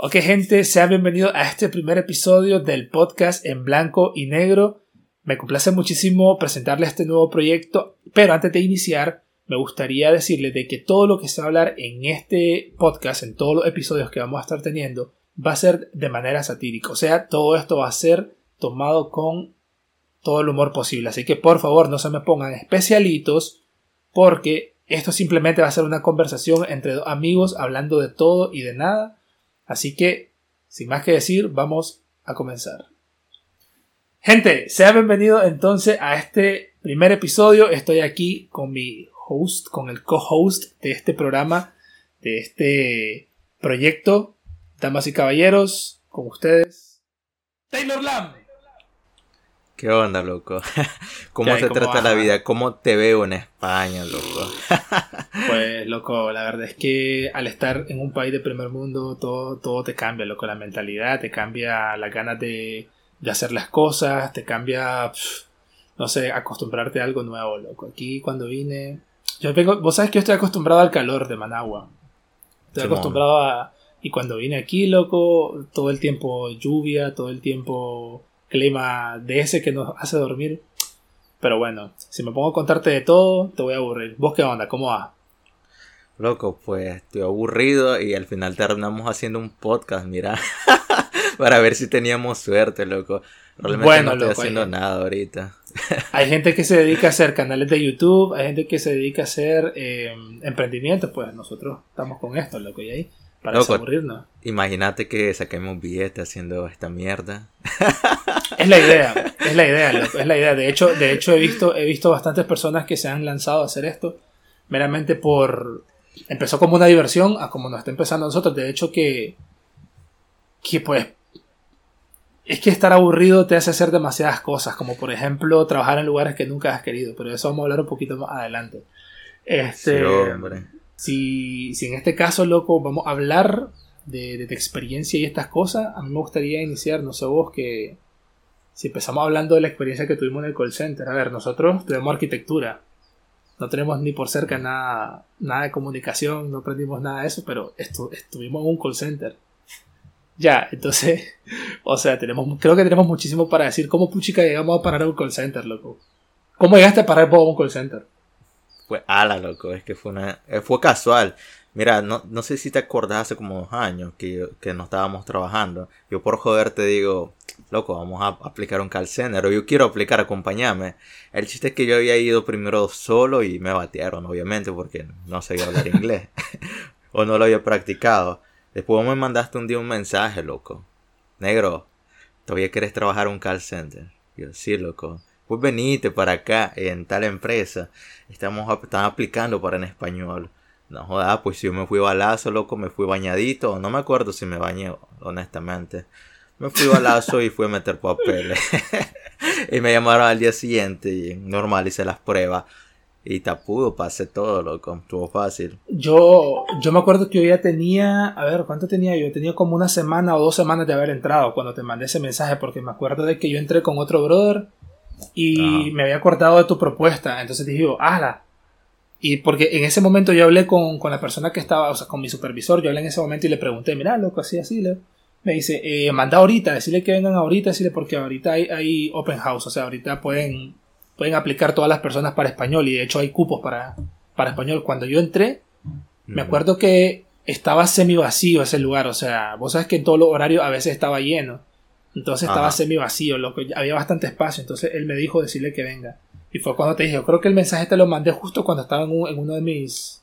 Ok gente, sean bienvenidos a este primer episodio del podcast en blanco y negro. Me complace muchísimo presentarles este nuevo proyecto, pero antes de iniciar me gustaría decirles de que todo lo que se va a hablar en este podcast, en todos los episodios que vamos a estar teniendo, va a ser de manera satírica. O sea, todo esto va a ser tomado con todo el humor posible. Así que por favor no se me pongan especialitos porque esto simplemente va a ser una conversación entre dos amigos hablando de todo y de nada Así que, sin más que decir, vamos a comenzar. Gente, sea bienvenido entonces a este primer episodio. Estoy aquí con mi host, con el co-host de este programa, de este proyecto. Damas y caballeros, con ustedes, Taylor Lamb. ¿Qué onda, loco? ¿Cómo se trata la vida? ¿Cómo te veo en España, loco? pues, loco, la verdad es que al estar en un país de primer mundo, todo, todo te cambia, loco. La mentalidad, te cambia las ganas de, hacer las cosas, te cambia, no sé, acostumbrarte a algo nuevo, loco. Aquí cuando vine... Yo vengo, vos sabes que yo estoy acostumbrado al calor de Managua. Estoy acostumbrado a... Y cuando vine aquí, loco, todo el tiempo lluvia, todo el tiempo clima de ese que nos hace dormir. Pero bueno, si me pongo a contarte de todo, te voy a aburrir. ¿Vos qué onda? ¿Cómo va? Loco, pues estoy aburrido y al final terminamos haciendo un podcast, mira. Para ver si teníamos suerte, loco. Realmente no estoy haciendo nada ahorita. hay gente que se dedica a hacer canales de YouTube, hay gente que se dedica a hacer eh, emprendimientos, pues nosotros estamos con esto, loco, y ahí para desaburrirnos. Imagínate que saquemos billetes haciendo esta mierda. Es la idea, es la idea, es la idea. De hecho, de hecho he visto, he visto bastantes personas que se han lanzado a hacer esto meramente por empezó como una diversión a como nos está empezando a nosotros. De hecho que que pues es que estar aburrido te hace hacer demasiadas cosas, como por ejemplo trabajar en lugares que nunca has querido, pero de eso vamos a hablar un poquito más adelante. Este, Si, si en este caso, loco, vamos a hablar de, de, experiencia y estas cosas, a mí me gustaría iniciar, no sé vos, que si empezamos hablando de la experiencia que tuvimos en el call center, a ver, nosotros tuvimos arquitectura, no tenemos ni por cerca nada, nada de comunicación, no aprendimos nada de eso, pero estuvimos en un call center. Ya, entonces, o sea, tenemos, creo que tenemos muchísimo para decir. ¿Cómo puchica llegamos a parar a un call center, loco? ¿Cómo llegaste a parar por un call center? Pues ala, loco, es que fue una, eh, fue casual. Mira, no, no sé si te acordás hace como dos años que, que no estábamos trabajando. Yo por joder te digo, loco, vamos a aplicar un call center. O yo quiero aplicar, acompáñame. El chiste es que yo había ido primero solo y me batearon, obviamente, porque no sabía hablar inglés. o no lo había practicado. Después me mandaste un día un mensaje, loco. Negro, ¿todavía quieres trabajar un call center? Yo, sí, loco pues venite para acá en tal empresa. Estamos están aplicando para en español. No joda, pues yo me fui balazo, loco, me fui bañadito. No me acuerdo si me bañé, honestamente. Me fui balazo y fui a meter papeles. y me llamaron al día siguiente y normal hice las pruebas. Y tapudo, pasé todo, loco. Estuvo fácil. Yo, yo me acuerdo que yo ya tenía, a ver, ¿cuánto tenía yo? Tenía como una semana o dos semanas de haber entrado cuando te mandé ese mensaje, porque me acuerdo de que yo entré con otro brother y me había acordado de tu propuesta. Entonces dije, ¡hala! Y porque en ese momento yo hablé con, con, la persona que estaba, o sea, con mi supervisor, yo hablé en ese momento y le pregunté, mira, loco, así, así, le... me dice, eh, manda ahorita, decirle que vengan ahorita, decirle porque ahorita hay, hay, open house, o sea, ahorita pueden, pueden aplicar todas las personas para español y de hecho hay cupos para, para español. Cuando yo entré, me acuerdo que estaba semi vacío ese lugar, o sea, vos sabes que en todos los horarios a veces estaba lleno. Entonces estaba semi vacío, loco, había bastante espacio. Entonces él me dijo decirle que venga. Y fue cuando te dije, yo creo que el mensaje te lo mandé justo cuando estaba en, uno de mis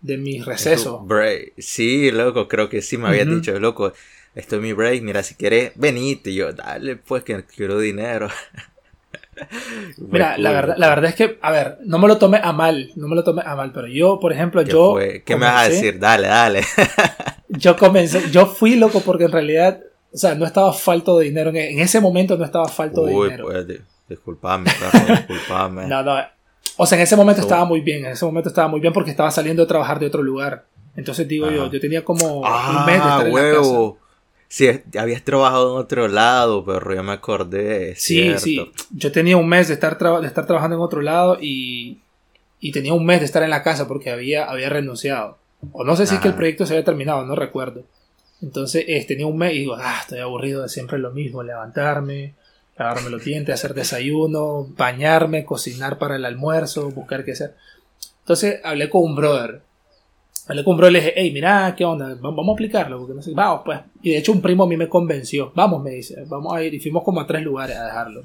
de mis recesos. Sí, loco, creo que sí me había dicho, loco, estoy en mi break, mira, si quieres, venite. Y yo, dale, pues que quiero dinero. Mira, la verdad, la verdad es que, a ver, no me lo tomé a mal, no me lo tomé a mal, pero yo, por ejemplo, yo... ¿Qué me vas a decir? Dale, dale. yo comencé, yo fui loco porque en realidad o sea, no estaba falto de dinero. En ese momento no estaba falto de dinero. Pues, disculpame, disculpame. no, no. O sea, en ese momento estaba muy bien. En ese momento estaba muy bien porque estaba saliendo a trabajar de otro lugar. Entonces digo yo, yo tenía como un mes de estar en la casa. Sí, habías trabajado en otro lado, pero ya me acordé. Sí, sí. Yo tenía un mes de estar, de estar trabajando en otro lado y, y tenía un mes de estar en la casa porque había, había renunciado. O no sé si es que el proyecto se había terminado, no recuerdo. Entonces eh, tenía un mes y digo, ah, estoy aburrido de siempre lo mismo, levantarme, lavarme los dientes, hacer desayuno, bañarme, cocinar para el almuerzo, buscar qué hacer. Entonces hablé con un brother. Hablé con un brother y le dije, hey, mira, ¿qué onda? Vamos a aplicarlo. Porque no sé. Vamos, pues. Y de hecho un primo a mí me convenció. Vamos, me dice, vamos a ir. Y fuimos como a tres lugares a dejarlo.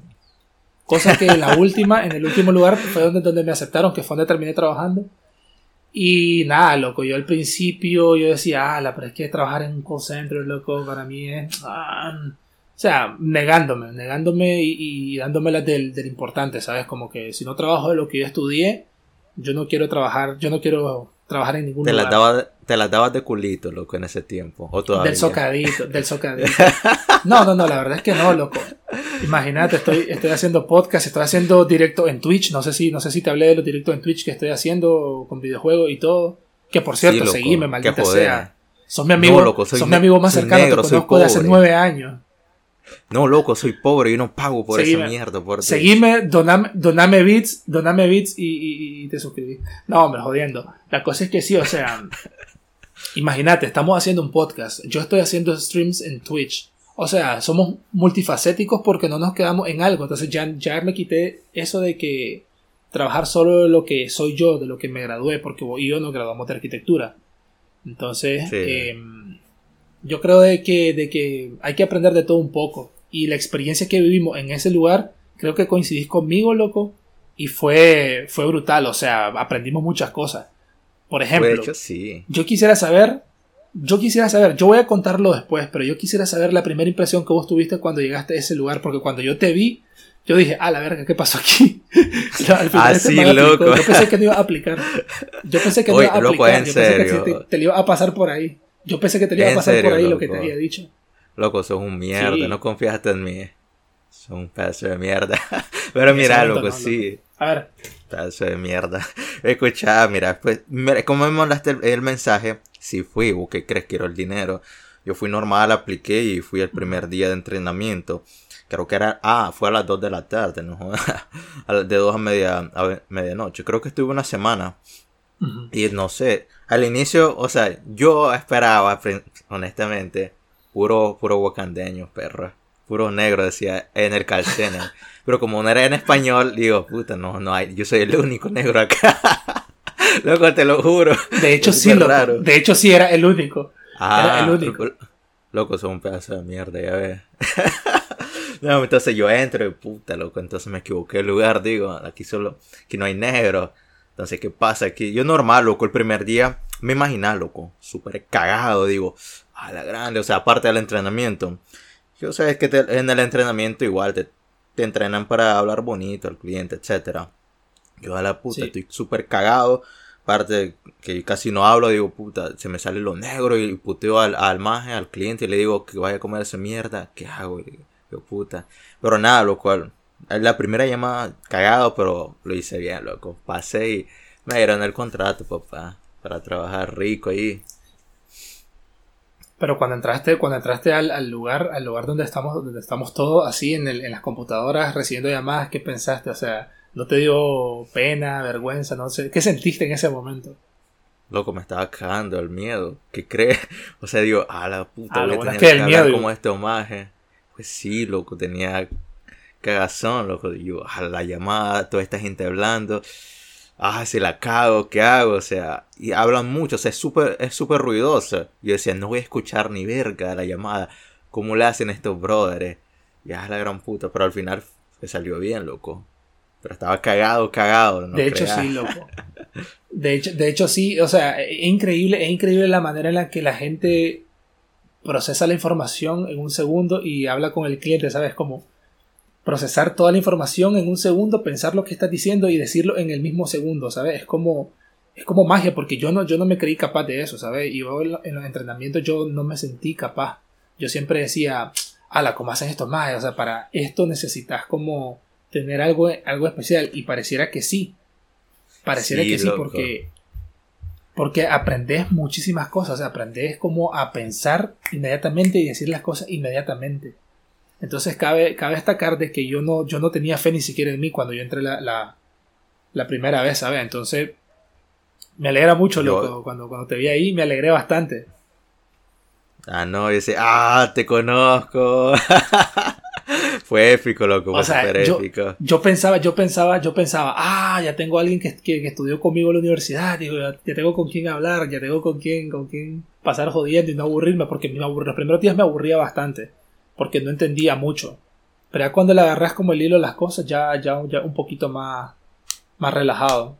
Cosa que en la última, en el último lugar fue donde, donde me aceptaron, que fue donde terminé trabajando. Y nada, loco, yo al principio yo decía, ah, la pero es que trabajar en un call center, loco, para mí es... Ah, o sea, negándome, negándome y, y dándome del, del importante, ¿sabes? Como que si no trabajo de lo que yo estudié, yo no quiero trabajar, yo no quiero trabajar en ningún te lugar. Las te las dabas de culito, loco, en ese tiempo. ¿O todavía? Del socadito, del socadito. No, no, no, la verdad es que no, loco. Imagínate, estoy, estoy haciendo podcast, estoy haciendo directo en Twitch. No sé si, no sé si te hablé de los directos en Twitch que estoy haciendo con videojuegos y todo. Que por cierto, sí, seguime, maldita sea. Son mi amigo, no, son mi amigo más cercano, negro, te conozco de hace nueve años. No, loco, soy pobre, yo no pago por esa mierda. Por seguime, doname, doname bits, doname bits y, y, te suscribí. No, hombre, jodiendo. La cosa es que sí, o sea, imagínate, estamos haciendo un podcast. Yo estoy haciendo streams en Twitch. O sea, somos multifacéticos porque no nos quedamos en algo. Entonces ya, ya me quité eso de que trabajar solo de lo que soy yo, de lo que me gradué, porque yo no graduamos de arquitectura. Entonces, em, yo creo de que, de que hay que aprender de todo un poco. Y la experiencia que vivimos en ese lugar, creo que coincidís conmigo, loco. Y fue, fue brutal, o sea, aprendimos muchas cosas. Por ejemplo, yo quisiera saber, yo quisiera saber, yo voy a contarlo después, pero yo quisiera saber la primera impresión que vos tuviste cuando llegaste a ese lugar, porque cuando yo te vi, yo dije, ah, la verga, ¿qué pasó aquí? ah, sí, loco. Yo pensé que no iba a aplicar. Yo pensé que no iba a aplicar. yo pensé que te, te, iba a pasar por ahí. Yo pensé que te iba a pasar por ahí lo que te había dicho. Loco, sos un mierda, no confiaste en mí. Sos un pedazo de mierda. Pero mira, loco, sí. A ver. Pedazo de mierda. Escucha, mira, pues, mira, ¿cómo me mandaste el, mensaje? Sí fui, ¿vos qué crees? Quiero el dinero. Yo fui normal, apliqué y fui el primer día de entrenamiento. Creo que era, ah, fue a las 2 de la tarde, ¿no? de 2 a, media, a medianoche. Creo que estuve una semana. Y no sé, al inicio, o sea, yo esperaba, honestamente, puro, puro wakandeño, perro. Puro negro, decía en el calcene. Pero como no era en español, digo, puta, no, no hay, yo soy el único negro acá. loco, te lo juro. De hecho, sí, loco. Raro. De hecho, sí era el único. Ah, era el único. Loco, son un pedazo de mierda, ya ves. no, entonces yo entro y puta, loco, entonces me equivoqué el lugar, digo, aquí solo, aquí no hay negro. Entonces, ¿qué pasa aquí? Yo normal, loco, el primer día me imaginaba, loco, súper cagado, digo, a la grande, o sea, aparte del entrenamiento. Yo sé que en el entrenamiento igual te, te, entrenan para hablar bonito al cliente, etcétera. Yo a la puta estoy súper cagado. Aparte que casi no hablo, digo, puta, se me sale lo negro y puteo al, al maje, al cliente y le digo que vaya a comer esa mierda. ¿Qué hago? Yo, puta. Pero nada, lo cual, la primera llamada cagado, pero lo hice bien, loco. Pasé y me dieron el contrato, papá, para trabajar rico ahí. Pero cuando entraste, cuando entraste al, lugar, al lugar donde estamos, donde estamos todos así en, el, en las computadoras recibiendo llamadas, ¿qué pensaste? O sea, ¿no te dio pena, vergüenza? No sé, ¿qué sentiste en ese momento? Loco, me estaba cagando el miedo. ¿Qué crees? O sea, digo, a la puta, ah, voy a tener que, el miedo, como este homaje. Pues sí, loco, tenía cagazón, loco. Yo, a la llamada, toda esta gente hablando ah, si la cago, ¿qué hago? O sea, y hablan mucho, o sea, es súper es súper ruidoso. Yo decía, no voy a escuchar ni verga la llamada. ¿Cómo le hacen estos brothers? Ya es la gran puta, pero al final se salió bien, loco. Pero estaba cagado, cagado. de hecho, sí, loco. De hecho, de hecho, sí, o sea, es increíble, es increíble la manera en la que la gente procesa la información en un segundo y habla con el cliente, ¿sabes? Como procesar toda la información en un segundo, pensar lo que estás diciendo y decirlo en el mismo segundo, ¿sabes? Es como, es como magia, porque yo no, yo no me creí capaz de eso, ¿sabes? Y yo en los entrenamientos yo no me sentí capaz. Yo siempre decía, ala, ¿cómo hacen estos más? O sea, para esto necesitas como tener algo, algo especial. Y pareciera que sí. Pareciera que sí, porque, porque aprendes muchísimas cosas. O sea, aprendes como a pensar inmediatamente y decir las cosas inmediatamente. Entonces cabe, cabe destacar de que yo no, yo no tenía fe ni siquiera en mí cuando yo entré la, la, primera vez, ¿sabes? Entonces me alegra mucho, loco. Cuando, cuando te vi ahí me alegré bastante. Ah, no, y dice, ah, te conozco. fue épico, loco, fue súper épico. Yo pensaba, yo pensaba, yo pensaba, ah, ya tengo a alguien que, que, estudió conmigo en la universidad, digo, ya, tengo con quién hablar, ya tengo con quién, con quién pasar jodiendo y no aburrirme, porque me los primeros días me aburría bastante, porque no entendía mucho. Pero ya cuando le agarras como el hilo a las cosas, ya, ya, ya un poquito más, más relajado.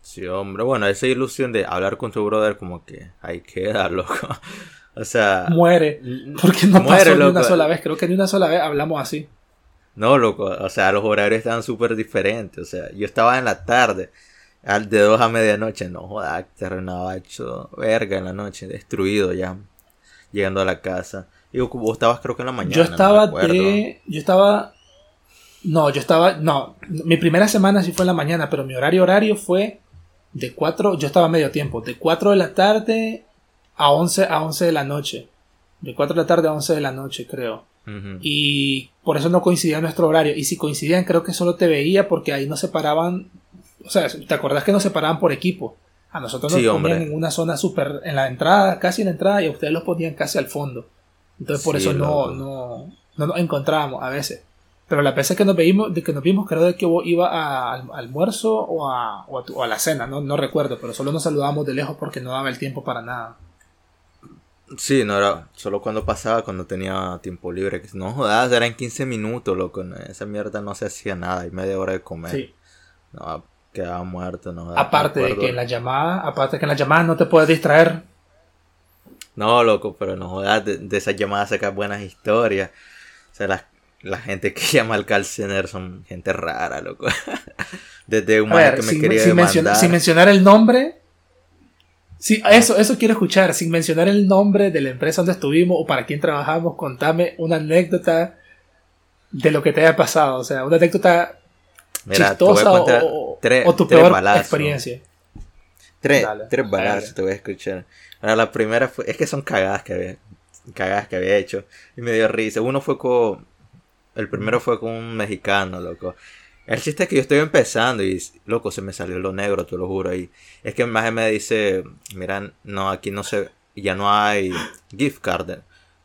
Sí, hombre, bueno, esa ilusión de hablar con tu brother como que hay que dar, loco. O sea. Muere. Porque no pasó ni una sola vez. Creo que ni una sola vez hablamos así. No, loco. O sea, los horarios estaban súper diferentes. O sea, yo estaba en la tarde. Al de dos a medianoche. No joda, terminaba hecho verga en la noche. Destruido ya. Llegando a la casa. Y vos estabas creo que en la mañana. Yo estaba de. Yo estaba. No, yo estaba. No. Mi primera semana sí fue en la mañana. Pero mi horario horario fue. De 4. Yo estaba medio tiempo. De 4 de la tarde a 11, a 11 de la noche. De 4 de la tarde a 11 de la noche, creo. Y por eso no coincidía nuestro horario. Y si coincidían, creo que solo te veía porque ahí no separaban. O sea, ¿te acordás que nos separaban por equipo? A nosotros nos ponían en una zona súper. En la entrada, casi en la entrada, y a ustedes los ponían casi al fondo. Entonces por eso no, no, no nos encontrábamos a veces. Pero la veces que nos vimos, de que nos vimos, creo que iba a, al almuerzo o a, o a, la cena, no, no recuerdo, pero solo nos saludábamos de lejos porque no daba el tiempo para nada. Sí, no era solo cuando pasaba, cuando tenía tiempo libre. No jodas, eran 15 minutos, loco. Esa mierda no se hacía nada, y media hora de comer. Sí. No, quedaba muerto, no. Aparte de que en la llamada, aparte de que en la llamada no te puedes distraer. No, loco, pero no jodas, de, de esas llamadas sacas buenas historias. O sea, la, gente que llama al call son gente rara, loco. Desde un que me quería sin mencionar el nombre, Sí, eso, eso quiero escuchar, sin mencionar el nombre de la empresa donde estuvimos o para quién trabajamos, contame una anécdota de lo que te haya pasado, o sea, una anécdota chistosa o, tu peor experiencia. Tres, tres balazos te voy a escuchar. Ahora, la primera fue, es que son cagadas que había, cagadas que había hecho y me dio risa. Uno fue con, el primero fue con un mexicano, loco. El chiste es que yo estoy empezando y, loco, se me salió lo negro, te lo juro. ahí. es que más me dice, mira, no, aquí no se, ya no hay gift card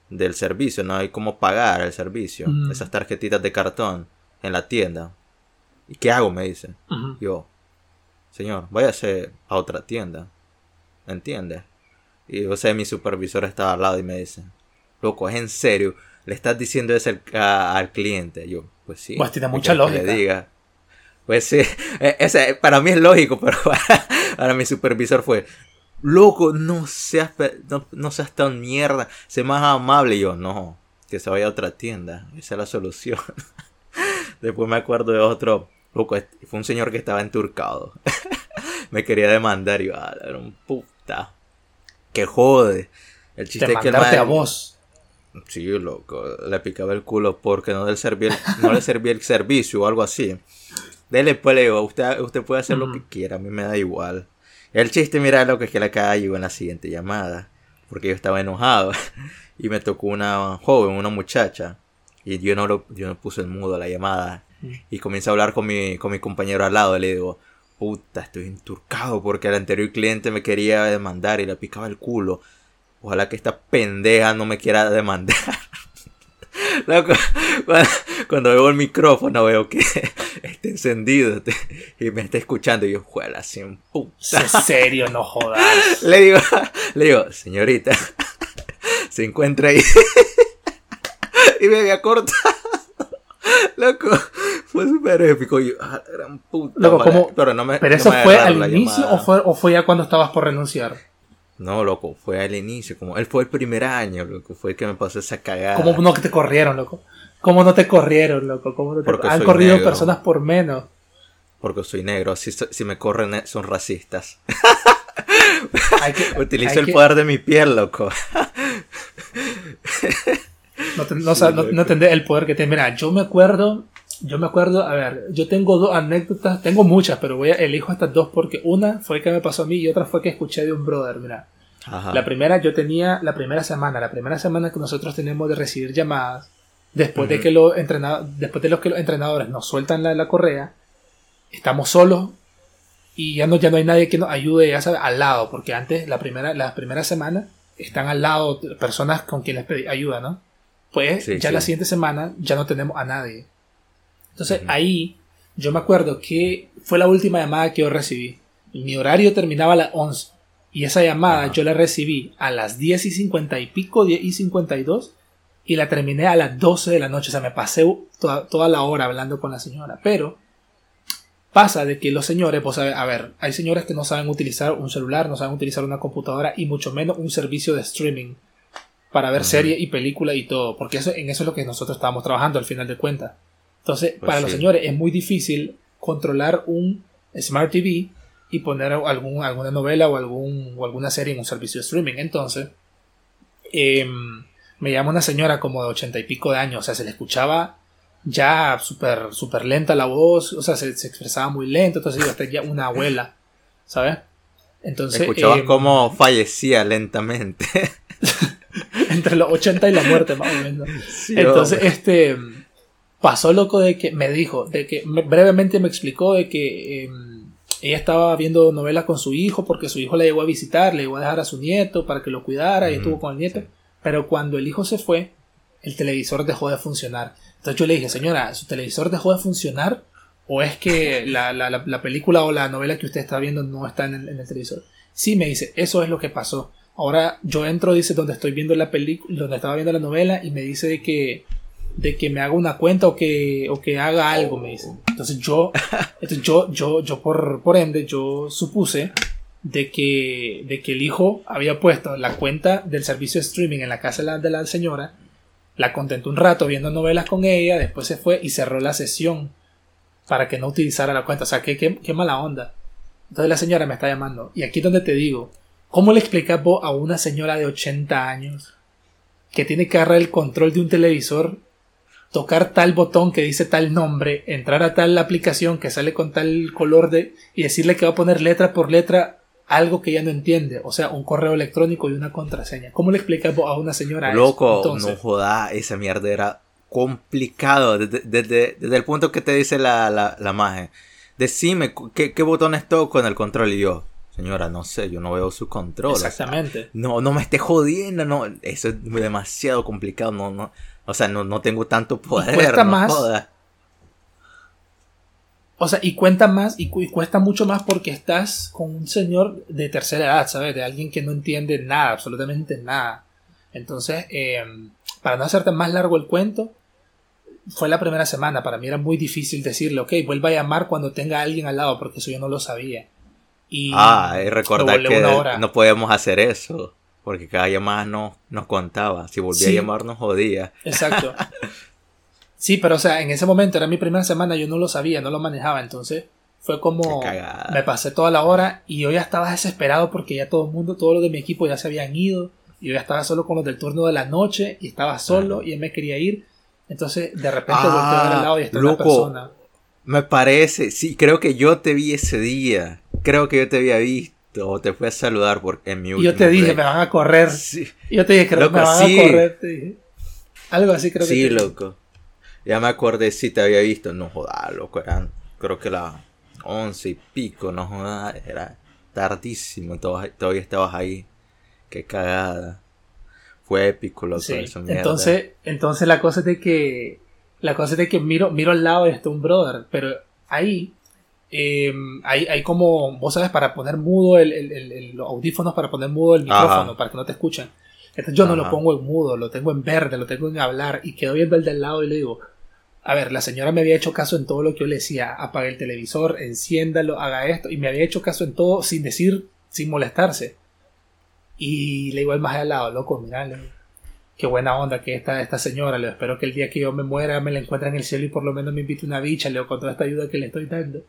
del servicio, no hay cómo pagar el servicio. Mm. Esas tarjetitas de cartón en la tienda. ¿Y qué hago? Me dice. Yo, señor, váyase a otra tienda. ¿Entiendes? Y o sea, mi supervisor estaba al lado y me dice, loco, es en serio, le estás diciendo eso al cliente. Yo, pues sí. Pues tiene mucha lógica. le diga. Pues sí, e, ese, para mí es lógico, pero para, mi supervisor fue, loco, no seas, no, seas tan mierda, sé más amable. Y yo, no, que se vaya a otra tienda, esa es la solución. Después me acuerdo de otro, loco, fue un señor que estaba enturcado. me quería demandar y yo, ah, era un puta. Que jode. El chiste es que a vos. Sí, loco, le picaba el culo porque no le servía el, no le servía el servicio o algo así. Dele pues le digo, usted, usted puede hacer lo que quiera, a mí me da igual. El chiste, mira, lo que es que la calle en la siguiente llamada, porque yo estaba enojado y me tocó una joven, una muchacha, y yo no, lo, yo no puse el mudo a la llamada y comencé a hablar con mi, con mi compañero al lado y le digo, puta, estoy enturcado porque el anterior cliente me quería demandar y le picaba el culo. Ojalá que esta pendeja no me quiera demandar. cuando, veo el micrófono veo que está encendido y me está escuchando y yo, juega así en puta. En serio, no jodas. Le digo, le digo, señorita, se encuentra ahí. y me había cortado. Loco, fue súper épico. Yo, ah, gran puta. pero, no me, ¿Pero eso fue al inicio o fue, o fue ya cuando estabas por renunciar? No, loco, fue al inicio, como él fue el primer año, loco, fue el que me pasó esa cagada. ¿Cómo no que te corrieron, loco? ¿Cómo no te corrieron, loco? ¿Cómo no te... Han corrido personas por menos. Porque soy negro, si, si me corren eh, son racistas. Utilizo el poder de mi piel, loco. no, no, no, entendés el poder que tiene. Mira, yo me acuerdo, yo me acuerdo, a ver, yo tengo dos anécdotas, tengo muchas, pero voy a elijo estas dos porque una fue que me pasó a mí y otra fue que escuché de un brother, mira. La primera yo tenía, la primera semana, la primera semana que nosotros tenemos de recibir llamadas, después de que los después de los que los entrenadores nos sueltan la, la correa, estamos solos y ya no, ya no hay nadie que nos ayude ya al lado, porque antes, la primera, la primera semana, están al lado personas con quienes pedí ayuda, ¿no? Pues ya la siguiente semana ya no tenemos a nadie. Entonces ahí yo me acuerdo que fue la última llamada que yo recibí. Mi horario terminaba a las 11. Y esa llamada yo la recibí a las 10 y 50 y pico, 10 y 52. Y la terminé a las 12 de la noche. O sea, me pasé toda, toda la hora hablando con la señora. Pero pasa de que los señores, pues a ver, hay señores que no saben utilizar un celular, no saben utilizar una computadora y mucho menos un servicio de streaming para ver series y películas y todo, porque eso, en eso es lo que nosotros estábamos trabajando al final de cuentas. Entonces, pues para los señores es muy difícil controlar un Smart TV y poner algún, alguna novela o, algún, o alguna serie en un servicio de streaming. Entonces, em, me llama una señora como de ochenta y pico de años, o sea, se le escuchaba ya súper super lenta la voz, o sea, se, expresaba muy lento, entonces yo hasta ya una abuela, ¿sabes? Entonces... Escuchabas em, cómo fallecía lentamente. entre los 80 y la muerte, más o menos. entonces, este pasó loco de que me dijo, de que brevemente me explicó de que em, ella estaba viendo novelas con su hijo porque su hijo la llegó a visitar, le llegó a dejar a su nieto para que lo cuidara y estuvo con el nieto. Pero cuando el hijo se fue, el televisor dejó de funcionar. Entonces yo le dije, señora, ¿su televisor dejó de funcionar? ¿O es que la, la, película o la novela que usted está viendo no está en el, en el, televisor? Sí, me dice, eso es lo que pasó. Ahora yo entro, dice, donde estoy viendo la película, donde estaba viendo la novela y me dice de que de que me haga una cuenta o que, o que haga algo, me dicen. Entonces yo, entonces yo, yo, yo por, por ende, yo supuse de que, de que el hijo había puesto la cuenta del servicio de streaming en la casa de la, de la señora, la contentó un rato viendo novelas con ella, después se fue y cerró la sesión para que no utilizara la cuenta. O sea, qué, qué, qué mala onda. Entonces la señora me está llamando. Y aquí es donde te digo, ¿cómo le explicas vos a una señora de 80 años que tiene que agarrar el control de un televisor tocar tal botón que dice tal nombre, entrar a tal aplicación que sale con tal color de y decirle que va a poner letra por letra algo que ya no entiende, o sea, un correo electrónico y una contraseña. ¿Cómo le explicas a una señora Loco, no joda, esa mierda era complicado desde, el punto que te dice la, la, la magia. Decime ¿qué, qué botones toco en el control y yo. Señora, no sé, yo no veo su control. Exactamente. no, no me esté jodiendo, no, eso es demasiado complicado, no, no, o sea, no, no tengo tanto poder. cuesta más. O sea, y cuenta más, y, cuesta mucho más porque estás con un señor de tercera edad, ¿sabes? De alguien que no entiende nada, absolutamente nada. Entonces, em, para no hacerte más largo el cuento, fue la primera semana. Para mí era muy difícil decirle, ok, vuelva a llamar cuando tenga a alguien al lado, porque eso yo no lo sabía. Y ah, y recordar que no podíamos hacer eso. Porque cada llamada no, nos contaba. Si volvía a llamar nos jodía. Exacto. Sí, pero o sea, en ese momento era mi primera semana, yo no lo sabía, no lo manejaba. Entonces fue como me pasé toda la hora y yo ya estaba desesperado porque ya todo el mundo, todos los de mi equipo ya se habían ido. Y yo ya estaba solo con los del turno de la noche y estaba solo y él me quería ir. Entonces de repente volteé al ah, lado y estaba una persona. Me parece, sí, creo que yo te vi ese día. Creo que yo te había visto o te fui a saludar porque en mi último. Y yo te dije, me van a correr. Sí. yo te dije, que me van a correr. Te dije. Algo así creo que. Sí, loco. Ya me acordé si te había visto. No jodas, loco. Eran, creo que las once y pico, no jodas. Era tardísimo. Todavía estabas ahí. Qué cagada. Fue épico, loco. Sí. entonces, entonces la cosa es de que. La cosa es de que miro, miro al lado de este un brother. Pero ahí eh, hay, hay, como, vos sabes, para poner mudo el, el, los audífonos, para poner mudo el micrófono, para que no te escuchen. Entonces yo no lo pongo en mudo, lo tengo en verde, lo tengo en hablar y quedo viendo el del lado y le digo, a ver, la señora me había hecho caso en todo lo que yo le decía, apague el televisor, enciéndalo, haga esto, y me había hecho caso en todo sin decir, sin molestarse. Y le digo al más al lado, loco, mirale, qué buena onda que está esta señora. Le espero que el día que yo me muera me la encuentre en el cielo y por lo menos me invite una bicha, leo con toda esta ayuda que le estoy dando.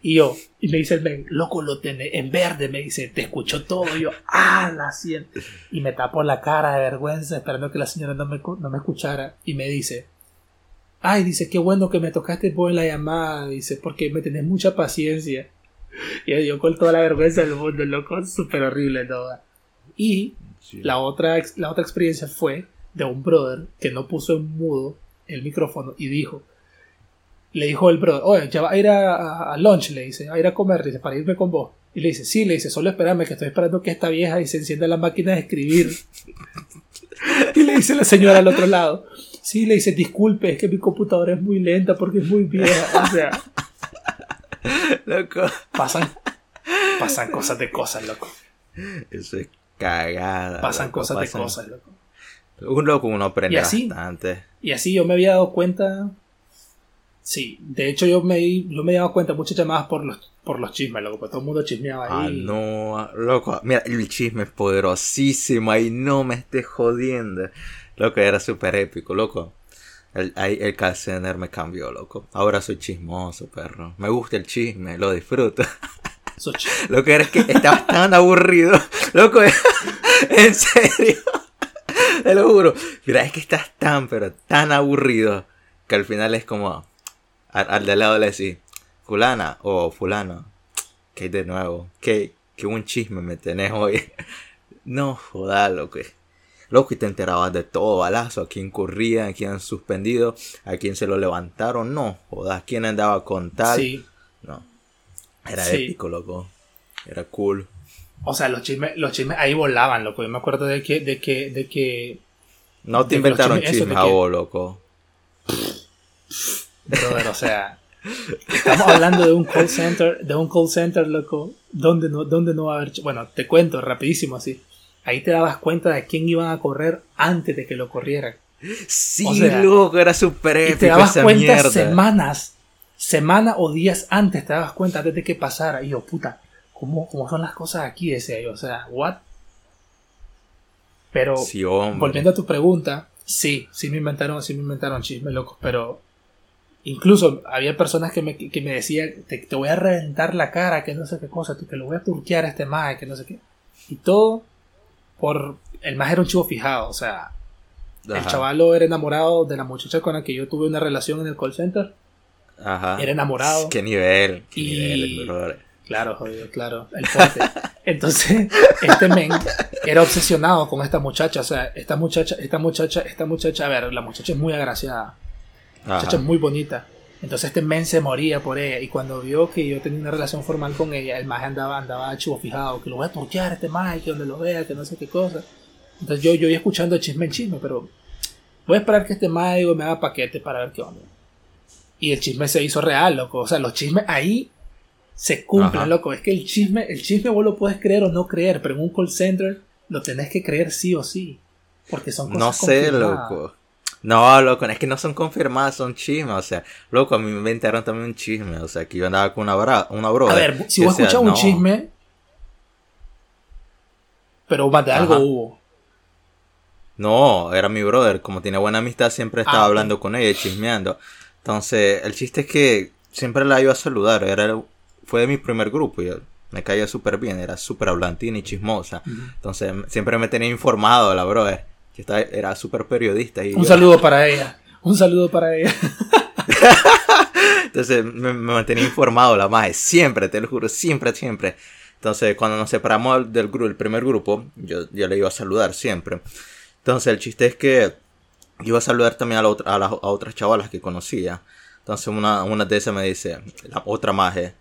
Y yo, y me dice el loco, lo tiene en verde, me dice, te escucho todo. Y yo, ah, la siento. Y me tapo la cara de vergüenza, esperando que la señora no me, no me escuchara. Y me dice, ay, dice, qué bueno que me tocaste por la llamada, dice, porque me tenés mucha paciencia. Y yo con toda la vergüenza del mundo, loco, súper horrible toda. Y la, otra, la otra experiencia fue de un brother que no puso en mudo el micrófono y dijo, le dijo el brother, oye, ya va a ir a, lunch, le dice, a ir a comer, dice, para irme con vos. Y le dice, sí, le dice, solo espérame que estoy esperando que esta vieja y se encienda la máquina de escribir. y le dice la señora al otro lado, sí, le dice, disculpe, es que mi computadora es muy lenta porque es muy vieja. O sea, Loco. pasan, pasan cosas de cosas, loco. Eso es cagada. Pasan loco, cosas de cosas, loco. Un loco uno aprende Y así. bastante. Y así yo me había dado cuenta. Sí, de hecho yo me, yo me he dado cuenta muchas llamadas por los, por los chismes, loco, porque todo el mundo chismeaba Ah, ahí. no, loco. Mira, el chisme es poderosísimo. Ahí no me estés jodiendo. Loco, era súper épico, loco. El, ahí el call center me cambió, loco. Ahora soy chismoso, perro. Me gusta el chisme, lo disfruto. Chismes. Lo que era es que estaba tan aburrido. Loco, en serio. Te lo juro. Mira, es que estás tan, pero tan aburrido. Que al final es como. Al, al de lado le decís, fulana o fulano. Que de nuevo. Que, que un chisme me tenés hoy. No joda, loco. Loco, y te enterabas de todo, balazo. A quién corría, a quién suspendido, a quién se lo levantaron. No joda, quién andaba con tal. Sí. No. Era Sí. épico, loco. Era cool. O sea, los chismes, los chismes ahí volaban, loco. Yo me acuerdo de que, de que, de que, No te inventaron chismes- chismes a que- vos, loco. brother, o sea, estamos hablando de un call center, de un call center, loco, donde no, donde no va a haber, bueno, te cuento rapidísimo así. Ahí te dabas cuenta de quién iban a correr antes de que lo corrieran. Sí, O sea, loco, era súper Y épico te dabas esa cuenta mierda. semanas, semana o días antes, te dabas cuenta antes de que pasara. Y yo, puta, ¿cómo, cómo son las cosas aquí? Decía yo, o sea, ¿what? Pero, Sí, volviendo a tu pregunta, sí, sí me inventaron, sí me inventaron chismes locos, pero incluso había personas que me, que me decían, te, te voy a reventar la cara, que no sé qué cosa, que lo voy a turquear a este maje, que no sé qué. Y todo por, el maje era un chivo fijado, o sea, el chavalo era enamorado de la muchacha con la que yo tuve una relación en el call center. Ajá. Era enamorado. Qué nivel. Qué Y- nivel. Claro, jodido, claro, el fuerte. Entonces, este men era obsesionado con esta muchacha. O sea, esta muchacha, esta muchacha, esta muchacha, a ver, la muchacha es muy agraciada. La muchacha Ajá. es muy bonita. Entonces este men se moría por ella. Y cuando vio que yo tenía una relación formal con ella, el maje andaba, andaba chivo fijado, que lo voy a turquear a este maje, que donde lo vea, que no sé qué cosa. Entonces yo, yo iba escuchando chisme en chisme, pero voy a esperar que este maje me haga paquete para ver qué onda. Y el chisme se hizo real, loco. O sea, los chismes ahí se cumplen, Ajá. loco. Es que el chisme, el chisme vos lo puedes creer o no creer, pero en un call center lo tenés que creer sí o sí. Porque son cosas No sé, confirmadas. loco. No, loco, es que no son confirmadas, son chismes. O sea, loco, a mí me inventaron también un chisme. O sea, que yo andaba con una, bra una brother. A ver, si vos decía, escuchas un chisme, pero más de algo hubo. No, era mi brother. Como tiene buena amistad, siempre estaba Ah, hablando con ella, chismeando. Entonces, el chiste es que siempre la iba a saludar. Era, fue de mi primer grupo. Y me caía súper bien. Era súper hablantina y chismosa. Entonces, siempre me tenía informado la brother. Que estaba- era súper periodista. Y Un yo- saludo para ella. Un saludo para ella. Entonces me, me mantenía informado la maje, siempre, te lo juro, siempre, siempre. Entonces cuando nos separamos del grupo, el primer grupo, yo, yo le iba a saludar siempre. Entonces el chiste es que iba a saludar también a, la otra- a las a otras chavalas que conocía. Entonces una, una de esas me dice, la otra maje,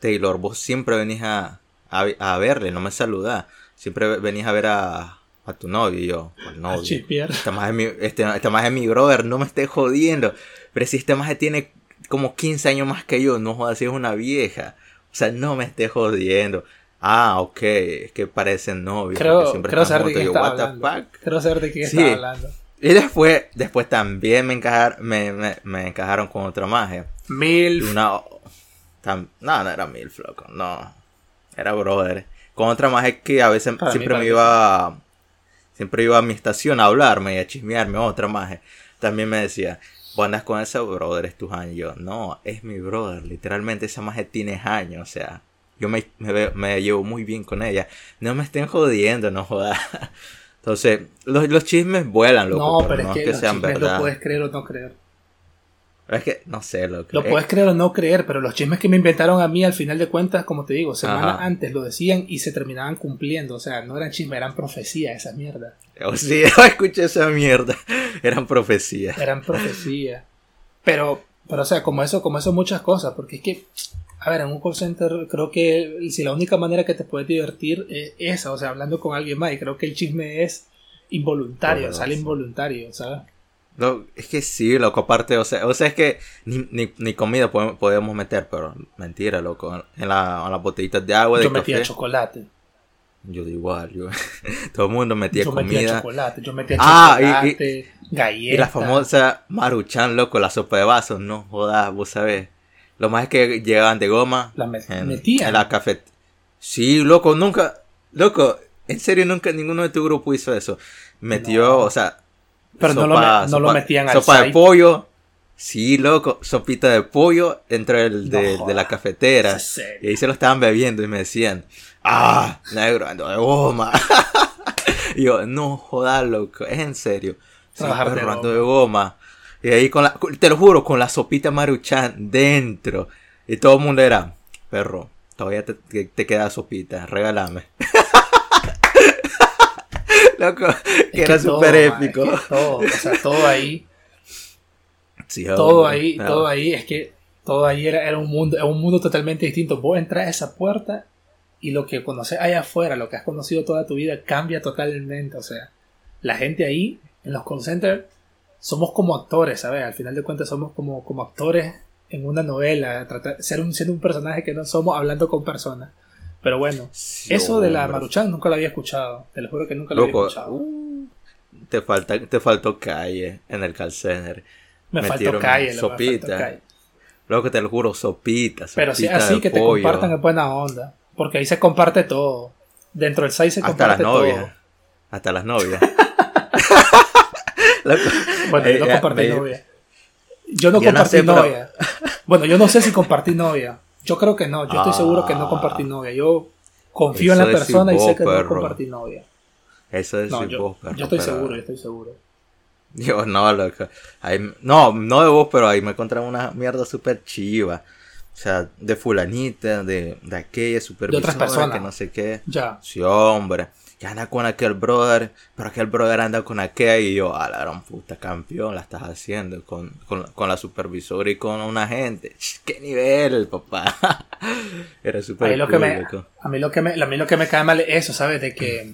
Taylor, vos siempre venís a, a, a verle, no me saludás. Siempre venís a ver a, a tu novio y yo, al novio. Esta más es mi, este, esta maje es mi brother, no me estés jodiendo. Pero si este maje tiene como 15 años más que yo, no jodas, si es una vieja. O sea, no me estés jodiendo. Ah, ok, es que parecen novios. Creo, siempre creo saber de qué the hablando. Creo saber de qué estaba hablando. Y después, después también me, encajar, me, me, me encajaron con otra maje. Mil. Una, tam- no, no era mil, loco, no. Era brother. Con otra maje que a veces Para mí siempre me iba. Siempre iba a mi estación a hablarme y a chismearme. Otra maje. También me decía, vos andas con ese brother, es años. Yo, no, es mi brother. Literalmente esa maje tiene años. O sea, yo me, me, veo- me llevo muy bien con ella. No me estén jodiendo, no jodas. Entonces, los, los chismes vuelan, loco. no, pero, es que, los sean chismes verdad. lo puedes creer o no creer. Es que, no sé, loco. Lo puedes creer o no creer, pero los chismes que me inventaron a mí, al final de cuentas, como te digo, semanas Ajá. antes lo decían y se terminaban cumpliendo. O sea, no eran chismes, eran profecías, esa mierda. Oh, sí, escuché esa mierda. Eran profecías. Eran profecías. Pero, pero, o sea, como eso, como eso muchas cosas, porque es que A ver, en un call center creo que si la única manera que te puedes divertir es esa, o sea, hablando con alguien más, y creo que el chisme es involuntario, Bueno, sale sí. involuntario, ¿sabes? No, es que sí, loco, aparte, o sea, o sea es que ni, ni, ni comida podemos, podemos meter, pero mentira, loco. En, la, en las botellitas de agua, de Yo metía café. chocolate, Yo da igual, yo. Todo el mundo metía yo metía comida. chocolate, yo metía Ah, y- y- chocolate, galletas. Y la famosa maruchan, loco, la sopa de vasos, no jodas, vos sabés. Lo más es que llegaban de goma. La en, metían. en la café. Sí, loco, nunca. Loco, en serio, nunca ninguno de tu grupo hizo eso. Metió, No. o sea. Pero no lo no lo metían al Sopa de pollo. Sí, loco, sopita de pollo dentro del- No de, de jodas. la cafetera. Y ahí se lo estaban bebiendo y me decían, ah, negro, ando de goma. y yo, no jodas, loco, es en serio. Sí, de perro, de goma. Y ahí con la, te lo juro, con la sopita maruchan dentro. Y todo el mundo era, perro, todavía te, te- te queda sopita, regálame. loco, que era súper es épico. que todo, o sea, todo ahí, Sí, todo ahí, no. todo ahí, es que todo ahí era, era un mundo, era un mundo totalmente distinto. Vos entras a esa puerta y lo que conoces allá afuera, lo que has conocido toda tu vida, cambia totalmente. O sea, la gente ahí, en los call centers, somos como actores, ¿sabes? Al final de cuentas somos como, como actores en una novela, tratar, ser un, siendo un personaje que no somos hablando con personas. Pero bueno, Sí, eso de la hombre. Maruchan nunca lo había escuchado. Te lo juro que nunca lo Loco, había escuchado. uh, te, falta, te faltó calle en el call center. me faltó calle, loco, me faltó sopita. calle. Loco, te lo juro, sopita, Pero sí, sopita así de que te pollo. compartan en buena onda. Porque ahí se comparte todo. Dentro del site se Hasta las comparte novias. todo. Hasta las novias. Loco, Bueno, yo no eh, compartí novia. Yo no Yo no compartí pero- novia. Bueno, yo no sé si compartí novia. Yo creo que no. Yo estoy seguro que no Ah. compartí novia. Yo confío en la persona y sé que no compartí novia. Eso es No, yo, vos, perro, yo estoy pero- seguro, yo estoy seguro. Yo no, loco. Ahí- no, no de vos, pero ahí me encontré una mierda súper chiva. O sea, de fulanita, de, de aquella supervisora, personas. que no sé qué. Ya. Sí, hombre. Que anda con aquel brother, pero aquel brother anda con aquella y yo, a la gran puta campeón, la estás haciendo con, con, con la supervisora y con una gente. ¿Qué nivel, papá? Era súper cool, me, a mí lo que me, a mí lo que me cae mal es eso, ¿sabes? De que,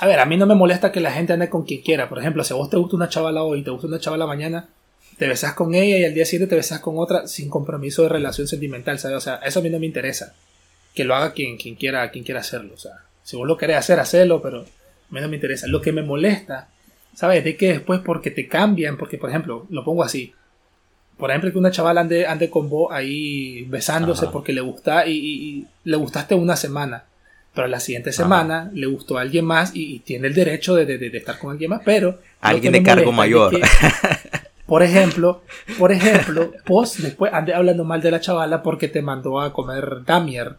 a ver, a mí no me molesta que la gente ande con quien quiera. Por ejemplo, si a vos te gusta una chavala hoy, te gusta una chavala mañana, te besas con ella y al día siguiente te besas con otra sin compromiso de relación sentimental, ¿sabes? O sea, eso a mí no me interesa. Que lo haga quien, quien quiera, quien quiera hacerlo. O sea, si vos lo querés hacer, hacelo, pero a mí no me interesa. Lo que me molesta, ¿sabes? De que después porque te cambian, porque por ejemplo, lo pongo así. Por ejemplo, que una chavala ande, ande con vos ahí besándose Ajá. porque le gusta y, y- y le gustaste una semana. Pero la siguiente Ajá. semana le gustó a alguien más y, y tiene el derecho de, de- de- estar con alguien más, pero... Alguien de cargo es mayor. que, por ejemplo, por ejemplo, vos después ande hablando mal de la chavala porque te mandó a comer damier.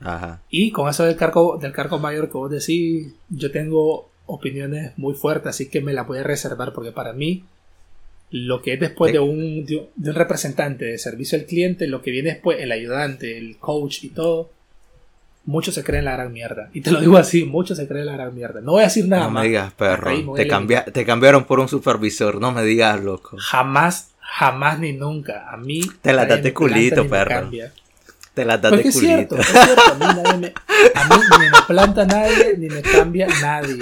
Ajá. Y con eso del cargo, del cargo mayor que vos decís, yo tengo opiniones muy fuertes, así que me las voy a reservar porque para mí lo que es después de un, de representante de servicio al cliente, lo que viene después, el ayudante, el coach y todo, muchos se creen la gran mierda. Y te lo digo así, muchos se creen la gran mierda. No voy a decir nada no más. me digas, perro. Ahí Te, a cambia- te cambiaron por un supervisor. No me digas, loco. Jamás, jamás ni nunca. A mí. Te la date culito, perro. cambia. Te la das Porque de es cierto, culito. es cierto. A mí, nadie me, a mí ni me planta nadie, ni me cambia nadie.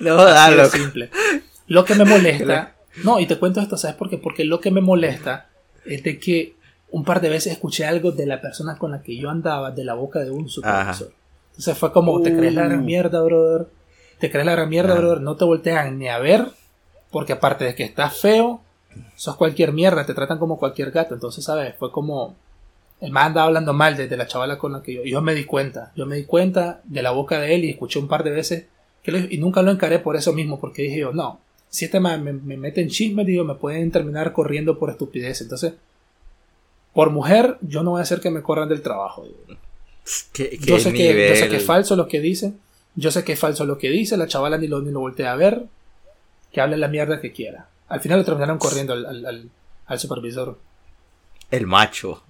No, Así da, de loco. simple. Lo que me molesta. No, y te cuento esto, ¿sabes por qué? Porque lo que me molesta es de que un par de veces escuché algo de la persona con la que yo andaba de la boca de un supervisor. Entonces fue como, te crees la gran Uh. mierda, brother. Te crees la gran mierda, Ah. brother. No te voltean ni a ver. Porque aparte de que estás feo, sos cualquier mierda. Te tratan como cualquier gato. Entonces, ¿sabes? Fue como. El man andaba hablando mal de, de la chavala con la que yo. Yo me di cuenta. Yo me di cuenta de la boca de él y escuché un par de veces. Que lo- y nunca lo encaré por eso mismo. Porque dije yo, no. Si este man me, me mete en chisme, digo, me pueden terminar corriendo por estupidez. Entonces, por mujer, yo no voy a hacer que me corran del trabajo. digo. ¿Qué, Yo sé, que, yo sé que es falso lo que dice. Yo sé que es falso lo que dice. La chavala ni lo, ni lo voltea a ver. Que hable la mierda que quiera. Al final lo terminaron corriendo al, al- al- al supervisor. El macho.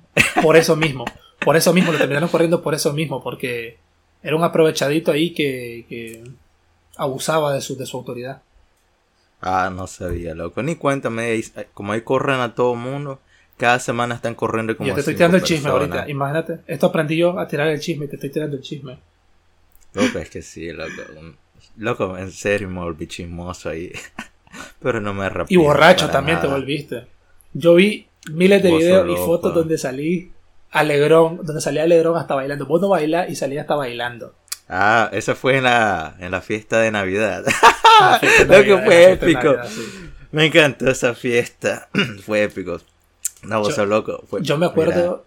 Por eso mismo. Por eso mismo. Lo terminaron corriendo por eso mismo. Porque era un aprovechadito ahí que, que abusaba de su, de su autoridad. Ah, no sabía, loco. Ni cuéntame, como ahí corren a todo mundo. cada semana están corriendo como Yo te estoy tirando el chisme personas. ahorita, imagínate. Esto aprendí yo a tirar el chisme y te estoy tirando el chisme. Loco, es que sí, loco. Loco, en serio me volví chismoso ahí. Pero no me Y arrepiento borracho para también te volviste. Yo vi miles de videos y fotos donde salí alegrón, donde salía alegrón hasta bailando. Vos no bailás y salía hasta bailando. Ah, esa fue en la, en la fiesta de Navidad. La fiesta de Lo que fue épico. Navidad, sí. me encantó esa fiesta. fue épico. No, vos sos loco. Fue- Yo me acuerdo,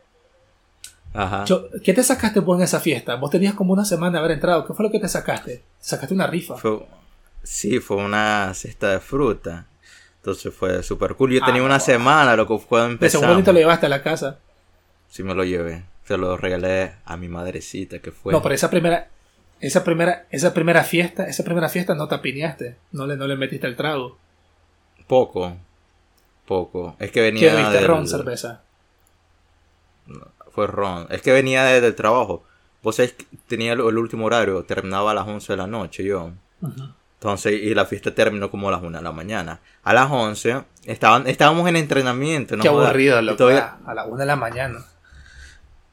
mira, ajá. yo- ¿qué te sacaste vos en esa fiesta? Vos tenías como una semana de haber entrado. ¿Qué fue lo que te sacaste? Te sacaste una rifa. Fue- sí, fue una cesta de fruta. Entonces fue súper cool. Yo Ah, tenía una guau. semana, loco, cuando De seguro empezamos. te lo llevaste a la casa. Sí me lo llevé. Se lo regalé a mi madrecita, que fue... No, pero esa primera, esa primera, esa primera fiesta, esa primera fiesta no te apiñaste. No le, no le metiste el trago. Poco. Poco. Es que ¿Qué venía viste? del- Ron, cerveza. Fue ron. Es que venía de- del trabajo. Vos sabés que tenía el, el último horario. Terminaba a las 11 de la noche yo. Ujú. Entonces, y la fiesta terminó como a las 1 de la mañana. A las 11 estaban, estábamos en entrenamiento. ¿no? Qué aburrido, loco. todavía- A la una de la mañana.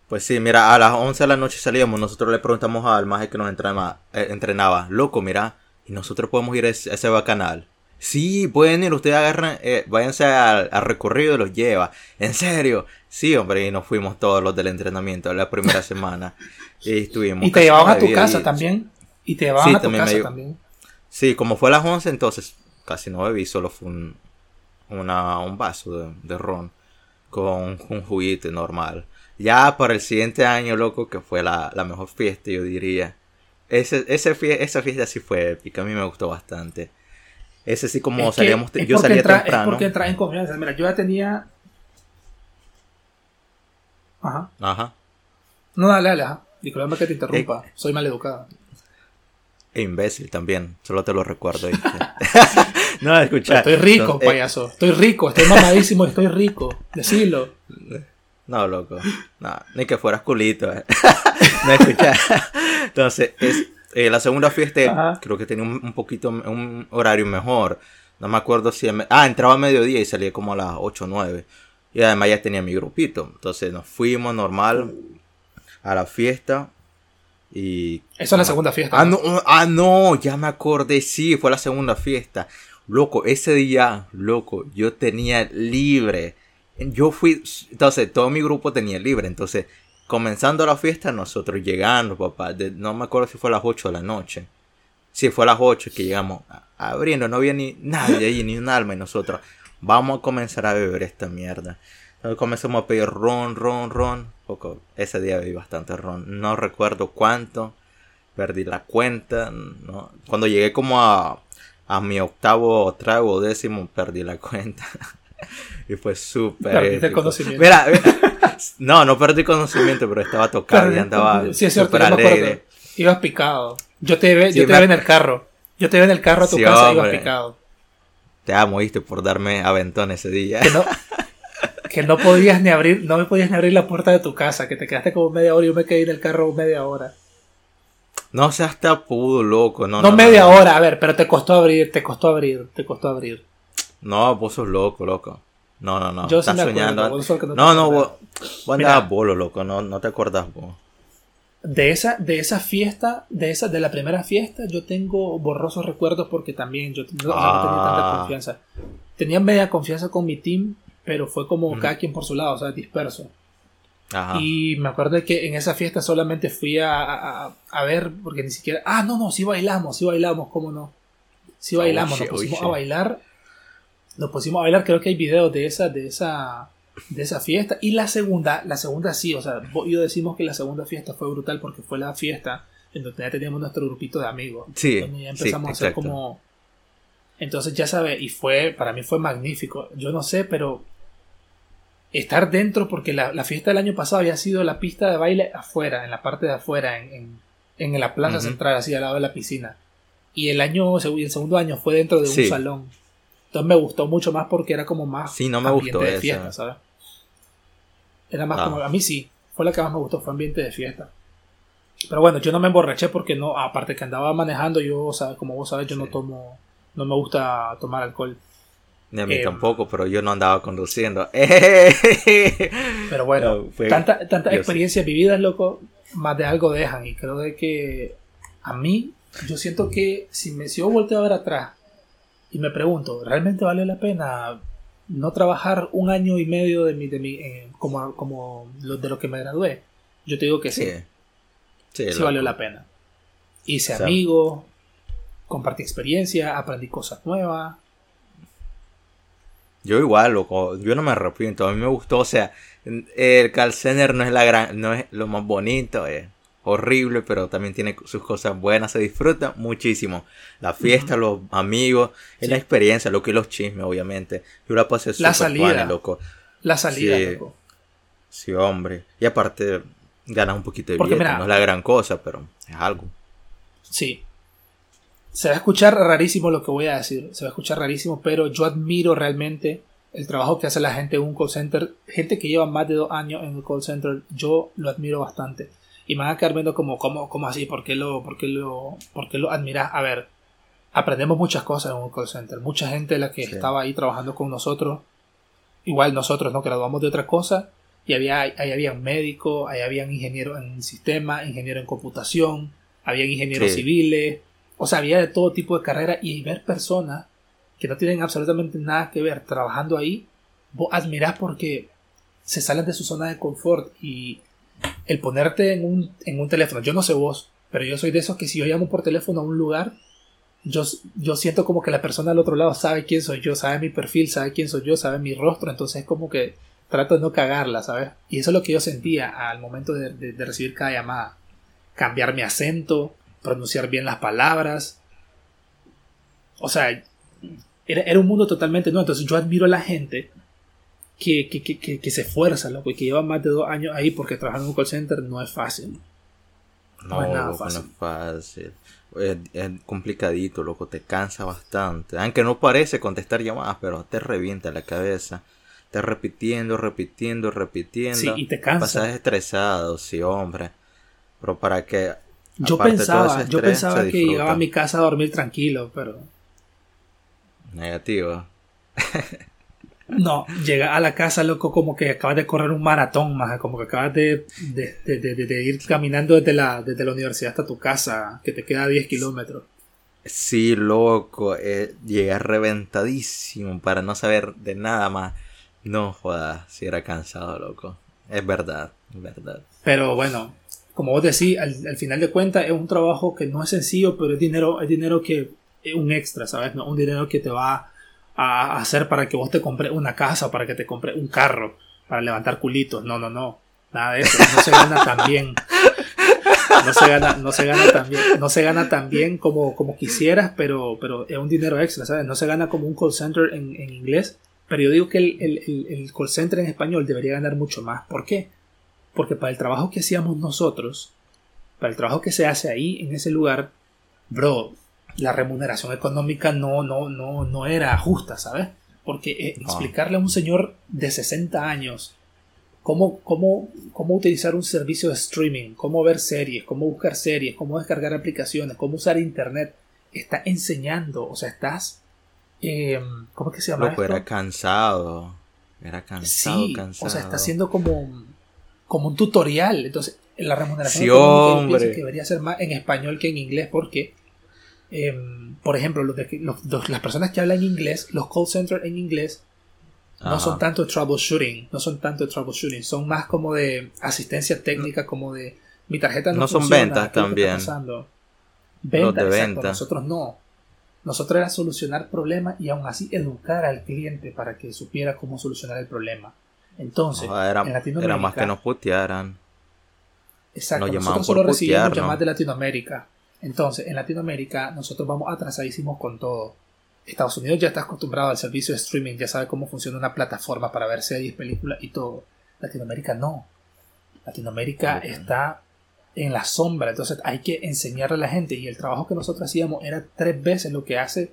Pues sí, mira, a las 11 de la noche salíamos. Nosotros le preguntamos al maje que nos entrenaba, eh, entrenaba loco, mira, y nosotros podemos ir a ese, a ese bacanal. Sí, pueden ir, ustedes agarran, eh, váyanse al, al recorrido y los lleva. ¿En serio? Sí, hombre, y nos fuimos todos los del entrenamiento la primera semana. Y estuvimos. Y te llevaban a tu casa también. Y te llevaban Sí, a tu también me casa llev- también. Sí, como fue a las 11, entonces casi no bebí, solo fue un, una, un vaso de, de ron con un juguito normal. Ya para el siguiente año, loco, que fue la, la mejor fiesta, yo diría. Ese, ese fie- esa fiesta sí fue épica, a mí me gustó bastante. Ese sí como Es salíamos, yo salía entra- temprano. Es porque entras en confianza. Mira, yo ya tenía. Ajá. Ajá. No, dale, dale, ajá. Disculpame que te interrumpa. Eh. Soy maleducada. E imbécil también, solo te lo recuerdo. no, escucha. Estoy rico, entonces, eh, payaso. Estoy rico, estoy mamadísimo, estoy rico. Decilo. No, loco. No, ni que fueras culito. eh. no, escucha. Entonces, es, eh, la segunda fiesta Ajá. creo que tenía un, un poquito, un horario mejor. No me acuerdo si... me- ah, entraba a mediodía y salía como a las 8 o 9. Y además ya tenía mi grupito. Entonces nos fuimos normal a la fiesta. Y... Eso es la segunda fiesta. Ah, no, ah, no, ya me acordé, sí, fue la segunda fiesta. Loco, ese día, loco, yo tenía libre. Yo fui, entonces todo mi grupo tenía libre. Entonces, comenzando la fiesta, nosotros llegando, papá, de- no me acuerdo si fue a las 8 de la noche. Sí, fue a las 8 que llegamos abriendo, no había ni nadie ahí, ni un alma. Y nosotros, vamos a comenzar a beber esta mierda. Comenzamos a pedir ron, ron, ron. Poco, ese día bebí bastante ron. No recuerdo cuánto perdí la cuenta, ¿no? Cuando llegué como a, a mi octavo trago o décimo, perdí la cuenta. y fue súper conocimiento. Mira, mira, no, no perdí conocimiento, pero estaba tocado y andaba Sí, es cierto, alegre. Ibas picado. Yo te ve, Sí, yo te me- ve en el carro. Yo te ve en el carro a tu Sí, casa y ibas picado. Te amo, ¿viste? Por darme aventón ese día. Que no, que no podías ni abrir, no me podías ni abrir la puerta de tu casa, que te quedaste como media hora y yo me quedé en el carro media hora. No seas tapudo, loco. No, No, no, media no. hora, a ver, pero te costó abrir, te costó abrir, te costó abrir. No, vos sos loco, loco. No, no, no. Yo sí Estás me acuerdo, soñando. que no no, no, vos, vos Mira. bolo, loco. No, no te acordás vos. De esa, de esa fiesta, de esa, de la primera fiesta, yo tengo borrosos recuerdos porque también yo sea, no tenía tanta Ah. confianza. Tenía media confianza con mi team, pero fue como cada quien por su lado, o sea, disperso. Ajá. Y me acuerdo que en esa fiesta solamente fui a, a- a ver, porque ni siquiera. Ah, no, no, sí bailamos, sí bailamos, ¿cómo no? Sí bailamos, Oh, nos pusimos a bailar. Nos pusimos a bailar, creo que hay videos de esa, de esa, de esa fiesta. Y la segunda, la segunda sí, o sea, yo decimos que la segunda fiesta fue brutal porque fue la fiesta en donde ya teníamos nuestro grupito de amigos. Sí, Donde ya sí, empezamos a hacer como. Entonces ya sabes, y fue, para mí fue magnífico. Yo no sé, pero estar dentro, porque la, la fiesta del año pasado había sido la pista de baile afuera, en la parte de afuera, en, en, en la plaza central, así al lado de la piscina. Y el año, el segundo año fue dentro de un Sí. salón. Entonces me gustó mucho más porque era como más Sí, no me ambiente gustó de fiesta, ¿sabes? Era más Ah. como, a mí sí, fue la que más me gustó, fue ambiente de fiesta. Pero bueno, yo no me emborraché porque no, aparte que andaba manejando, yo, ¿sabes? Como vos sabes, yo no tomo, no me gusta tomar alcohol. Ni a mí Eh, tampoco, pero yo no andaba conduciendo. Pero bueno, No, fue- tanta, tanta yo experiencia vivida, loco, más de algo dejan. Y creo de que a mí, yo siento que si me si yo volteo a ver atrás y me pregunto, ¿realmente vale la pena no trabajar un año y medio de mi, de mi eh, como, como lo, de lo que me gradué? Yo te digo que sí, Sí. Sí, valió la pena. Hice O sea, amigos, compartí experiencia, aprendí cosas nuevas. Yo igual, loco, yo no me arrepiento, a mí me gustó, o sea, el call center no es la gran, no es lo más bonito, es horrible, pero también tiene sus cosas buenas, se disfruta muchísimo. La fiesta, los amigos, es la experiencia, lo que los chismes, obviamente. Yo la pasé La súper salida. funny, loco. La salida, Sí. loco. Sí, hombre. Y aparte, ganas un poquito de Porque billete, mira- no es la gran cosa, pero es algo. Sí. Se va a escuchar rarísimo lo que voy a decir. Se va a escuchar rarísimo, pero yo admiro realmente el trabajo que hace la gente en un call center. Gente que lleva más de dos años en el call center, yo lo admiro bastante. Y me van a quedar viendo como, como, como así, ¿por qué lo, por qué lo, por qué lo admiras? A ver, aprendemos muchas cosas en un call center. Mucha gente la que Sí. estaba ahí trabajando con nosotros, igual nosotros nos graduamos de otra cosa. Y había, ahí había un médico, ahí habían ingenieros en sistema, ingeniero en computación, habían ingenieros Sí. civiles, o sea, había de todo tipo de carrera y ver personas que no tienen absolutamente nada que ver trabajando ahí, vos admirás porque se salen de su zona de confort y el ponerte en un, en un teléfono, yo no sé vos, pero yo soy de esos que si yo llamo por teléfono a un lugar, yo, yo siento como que la persona al otro lado sabe quién soy yo, sabe mi perfil, sabe quién soy yo, sabe mi rostro, entonces es como que trato de no cagarla, ¿sabes? Y eso es lo que yo sentía al momento de, recibir cada llamada. Cambiar mi acento, pronunciar bien las palabras. O sea, era, era un mundo totalmente nuevo. Entonces yo admiro a la gente que, que, que, que, se esfuerza, loco, y que lleva más de dos años ahí porque trabajar en un call center no es fácil. No, No es nada loco, fácil. no es fácil. Es, es complicadito, loco, te cansa bastante. Aunque no parece contestar llamadas, pero te revienta la cabeza. Te repitiendo, repitiendo, repitiendo. Sí, y te cansa. Pasas estresado, sí, hombre. Pero para que... Yo aparte pensaba, yo pensaba que llegaba a mi casa a dormir tranquilo, pero Negativo. no, llega a la casa, loco, como que acabas de correr un maratón, más como que acabas de, de, de- de- de- de ir caminando desde la, desde la universidad hasta tu casa, que te queda 10 kilómetros. Sí, loco, eh, llegué reventadísimo para no saber de nada más. No jodas, si era cansado, loco. Es verdad, es verdad. Pero bueno, como vos decís, al, al final de cuentas es un trabajo que no es sencillo, pero es dinero, es dinero que es un extra, ¿sabes? No un dinero que te va a hacer para que vos te compres una casa, para que te compres un carro, para levantar culitos. No, no, no. Nada de eso. No se gana tan bien. No se gana, no se gana tan bien, no se gana tan bien como, como quisieras, pero, pero es un dinero extra, ¿sabes? No se gana como un call center en, en inglés, pero yo digo que el- el- el call center en español debería ganar mucho más. ¿Por qué? Porque para el trabajo que hacíamos nosotros, para el trabajo que se hace ahí, en ese lugar, bro, la remuneración económica no, no, no, no era justa, ¿sabes? Porque eh, explicarle a un señor de 60 años cómo, cómo, cómo utilizar un servicio de streaming, cómo ver series, cómo buscar series, cómo descargar aplicaciones, cómo usar internet, está enseñando, o sea, estás... eh, ¿Cómo es que se llama? Loco, esto? era cansado. Era cansado, Sí, cansado. o sea, está haciendo como, como un tutorial. Entonces, la remuneración Sí, económica yo hombre. pienso que debería ser más en español que en inglés porque, em, por ejemplo, los de- los- los- las personas que hablan inglés, los call centers en inglés, no son tanto troubleshooting, no son tanto troubleshooting, son más como de asistencia técnica, como de mi tarjeta no, No son ventas ¿qué es lo que está también. Ventas, de venta. nosotros no. Nosotros era solucionar problemas y aún así educar al cliente para que supiera cómo solucionar el problema. Entonces, No, era, en Latinoamérica, era más que nos putearan. exacto, nos nosotros solo recibimos ¿no? llamadas de Latinoamérica. Entonces, en Latinoamérica nosotros vamos atrasadísimos con todo. Estados Unidos ya está acostumbrado al servicio de streaming, ya sabe cómo funciona una plataforma para ver series, películas y todo. Latinoamérica no. Latinoamérica Ok. está en la sombra, entonces hay que enseñarle a la gente y el trabajo que nosotros hacíamos era tres veces lo que hace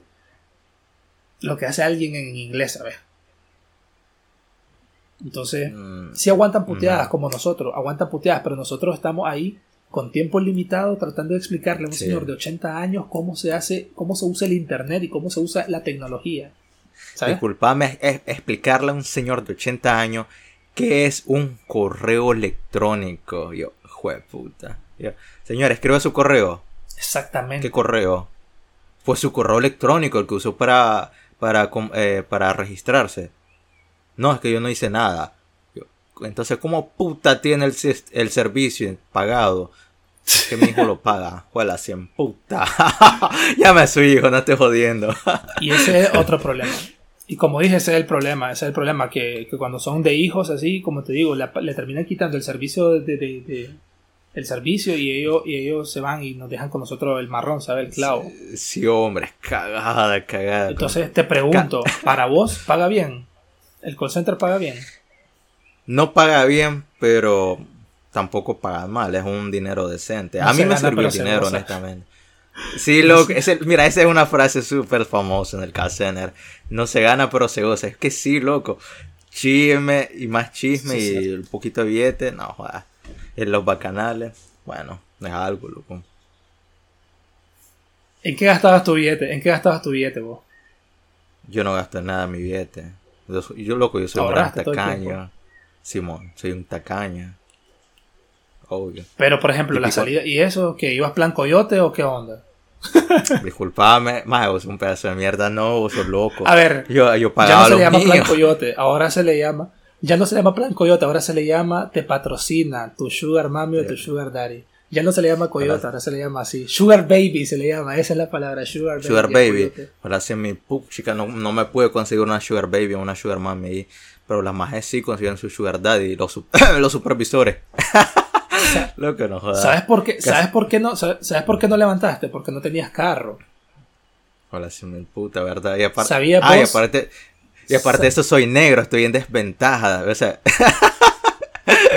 lo que hace alguien en inglés, ¿sabes? Entonces, Mm, si aguantan puteadas Ujú. como nosotros, aguantan puteadas, pero nosotros estamos ahí con tiempo limitado tratando de explicarle a un Sí. señor de 80 años cómo se hace, cómo se usa el internet y cómo se usa la tecnología. Disculpame explicarle a un señor de 80 años qué es un correo electrónico. Yo, jue puta. Yo, señor, escribe su correo. Exactamente. ¿Qué correo? Pues su correo electrónico, el que usó para, para, eh, para registrarse. No, es que yo no hice nada. entonces, ¿cómo puta tiene el, el servicio pagado? que mi hijo lo paga. Juela, 100 puta. Llame a su hijo, no esté jodiendo. y ese es otro problema. Y como dije, ese es el problema. Ese es el problema que, que cuando son de hijos así, como te digo, le, terminan quitando el servicio de, de, el servicio y ellos, y ellos se van y nos dejan con nosotros el marrón, ¿sabes? El clavo. Sí, hombre, cagada, cagada. Entonces te pregunto, ¿para vos paga bien? ¿El call center paga bien? No paga bien, pero tampoco pagan mal, es un dinero decente. a mí me sirvió el dinero, honestamente. Sí, lo, mira, esa es una frase súper famosa en el call center. No se gana, pero se goza. Es que sí, loco. Chisme y más chisme y un poquito de billete. No, joder. En los bacanales. Bueno, es algo, loco. ¿En qué gastabas tu billete? ¿En qué gastabas tu billete vos? Yo no gasto en nada mi billete. Yo, loco, yo soy un gran tacaño. Simón, soy un tacaño. Pero, por ejemplo, la salida. ¿Y eso? ¿Que ibas plan coyote o qué onda? Disculpame, más vos un pedazo de mierda, no, vos sos loco. A ver, yo, yo ya no se le llama plan coyote, ahora se le llama. Ya no se le llama plan coyote, ahora se le llama te patrocina tu sugar mami o tu sugar daddy. Ya no se le llama coyote, ahora se le llama así. Sugar baby se le llama, esa es la palabra, sugar baby. Sugar baby. Ahora sí, mi pup, chica, no, no me puede conseguir una sugar baby o una sugar mami Pero las más sí consiguen su sugar daddy, los, los supervisores. Loco, no jodas. ¿Sabes por qué, ¿sabes por qué no, sabes por qué no levantaste? Porque no tenías carro. Hola, si me puta, ¿verdad? Y aparte, ¿Sabía y aparte, y aparte de eso soy negro, estoy en desventaja, o sea.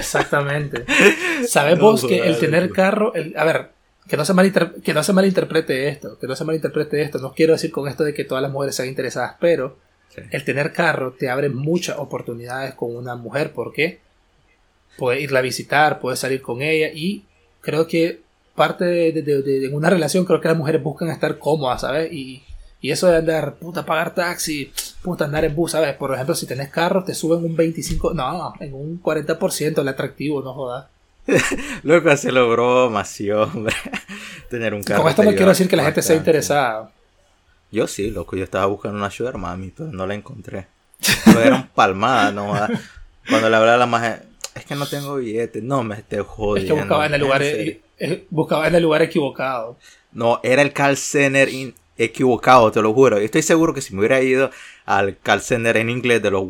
Exactamente. ¿Sabes vos que el tener carro, a ver, que no, se que no se malinterprete esto, que no se malinterprete esto, no quiero decir con esto de que todas las mujeres sean interesadas, pero el tener carro te abre muchas oportunidades con una mujer, ¿por qué? puedes irla a visitar, puedes salir con ella y creo que parte de, una relación creo que las mujeres buscan estar cómodas, ¿sabes? Y, eso de andar, puta, pagar taxi, puta, andar en bus, ¿sabes? Por ejemplo, si tenés carro, te suben un 25, no, en un 40% el atractivo, no jodas. Loco, se logró más, hombre. Tener un carro. Con esto no quiero decir que la gente sea interesada. Yo sí, loco, yo estaba buscando una sugar mami, pero no la encontré. Era palmada, no Cuando le hablaba a la más es que no tengo billete. No me esté jodiendo. Es que buscaba en el lugar, e- buscaba en el lugar equivocado. No, era el call center equivocado, te lo juro. Estoy seguro que si me hubiera ido al call center en inglés de los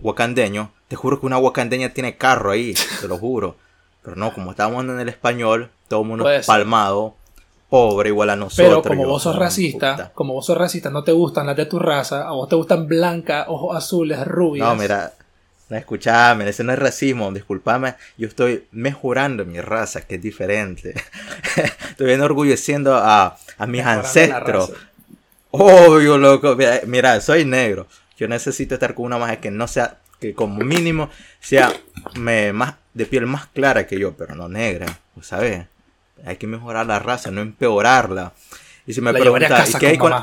wakandeños, te juro que una wakandeña tiene carro ahí, te lo juro. Pero no, como estábamos en el español, todo el mundo palmado, pobre igual a nosotros. Pero como vos sos racista, como vos sos racista, no te gustan las de tu raza, a vos te gustan blancas, ojos azules, rubias. No, mira, no, escuchame, ese no es racismo, discúlpame, yo estoy mejorando mi raza, que es diferente. estoy enorgulleciendo a, a mis ancestros. Obvio, loco, mira, soy negro. Yo necesito estar con una magia que no sea, que como mínimo sea me, más, de piel más clara que yo, pero no negra, ¿sabes? Hay que mejorar la raza, no empeorarla. Y si me preguntas, ¿y qué hay con...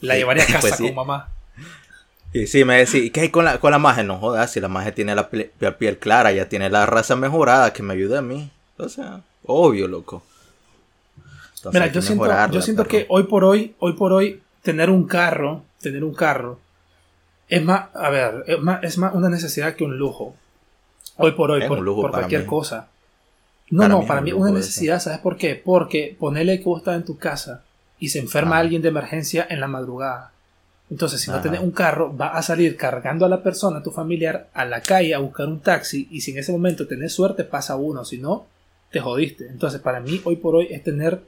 La llevaría a casa pues con mamá. Y sí, me decía, ¿y qué hay con la, con la magia? No jodas, si la magia tiene la piel, clara, ya tiene la raza mejorada, que me ayude a mí. O sea, obvio, loco. Mira, yo siento, yo siento que hoy por hoy, hoy por hoy, tener un carro, tener un carro, es más, a ver, es más, es más una necesidad que un lujo. Hoy por hoy, por, por cualquier cosa. No, no, para mí es una necesidad, ¿sabes por qué? Porque ponerle que vos estás en tu casa y se enferma alguien de emergencia en la madrugada entonces, si no tenés un carro, va a salir cargando a la persona, a tu familiar, a la calle a buscar un taxi y si en ese momento tenés suerte, pasa uno, si no, te jodiste. Entonces, para mí, hoy por hoy es tener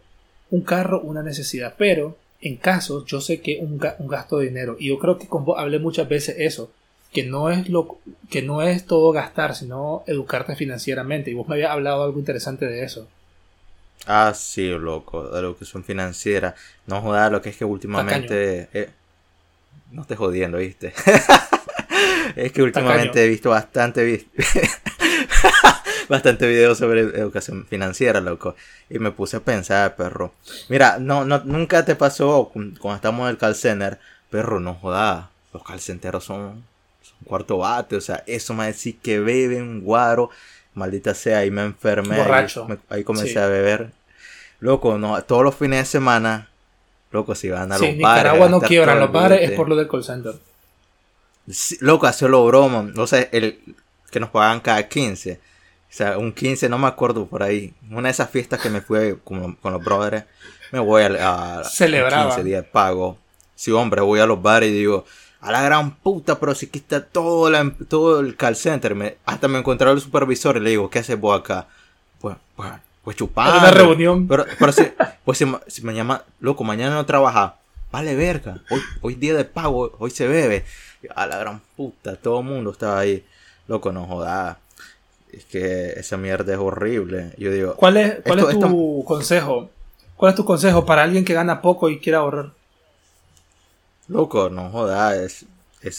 un carro una necesidad, pero en casos yo sé que un, un gasto de dinero y yo creo que con vos hablé muchas veces eso, que no es lo que no es todo gastar, sino educarte financieramente y vos me habías hablado algo interesante de eso. Ah, sí, loco, de la educación financiera. No jodas, lo que es que últimamente no estés jodiendo, ¿viste? es que últimamente he visto bastante, bastante videos sobre educación financiera, loco. Y me puse a pensar, perro. Mira, no, no, nunca te pasó cuando estamos en el call center, perro, no jodas. los calcenteros son, son cuarto bate, o sea, eso me decir que beben guaro, maldita sea, ahí me enfermé, Borracho. ahí, me- ahí comencé Sí. a beber. Loco, no, todos los fines de semana, loco, si van a Sí, los bares. Nicaragua no quiebran los bares, es por lo del call center. Sí, loco, hacerlo broma. O sea, el que nos pagaban cada 15. O sea, un 15, no me acuerdo por ahí. Una de esas fiestas que me fui con, con los brothers. Me voy a, a Celebraba. 15 días de pago. Sí, hombre, voy a los bares y digo, a la gran puta, pero si está todo, la- todo el call center. Me- hasta me encontré al supervisor y le digo, ¿qué haces vos acá? Pues, pues, pues chupando. Una reunión. Pero, pero si, pues si, si me llama, loco, mañana no trabaja. Vale verga. Hoy, hoy día de pago, hoy se bebe. A la gran puta, todo el mundo estaba ahí. Loco, no joda. Es que esa mierda es horrible. Yo digo, ¿Cuál es, cuál Esto- es tu consejo? ¿Cuál es tu consejo para alguien que gana poco y quiera ahorrar? loco, no joda.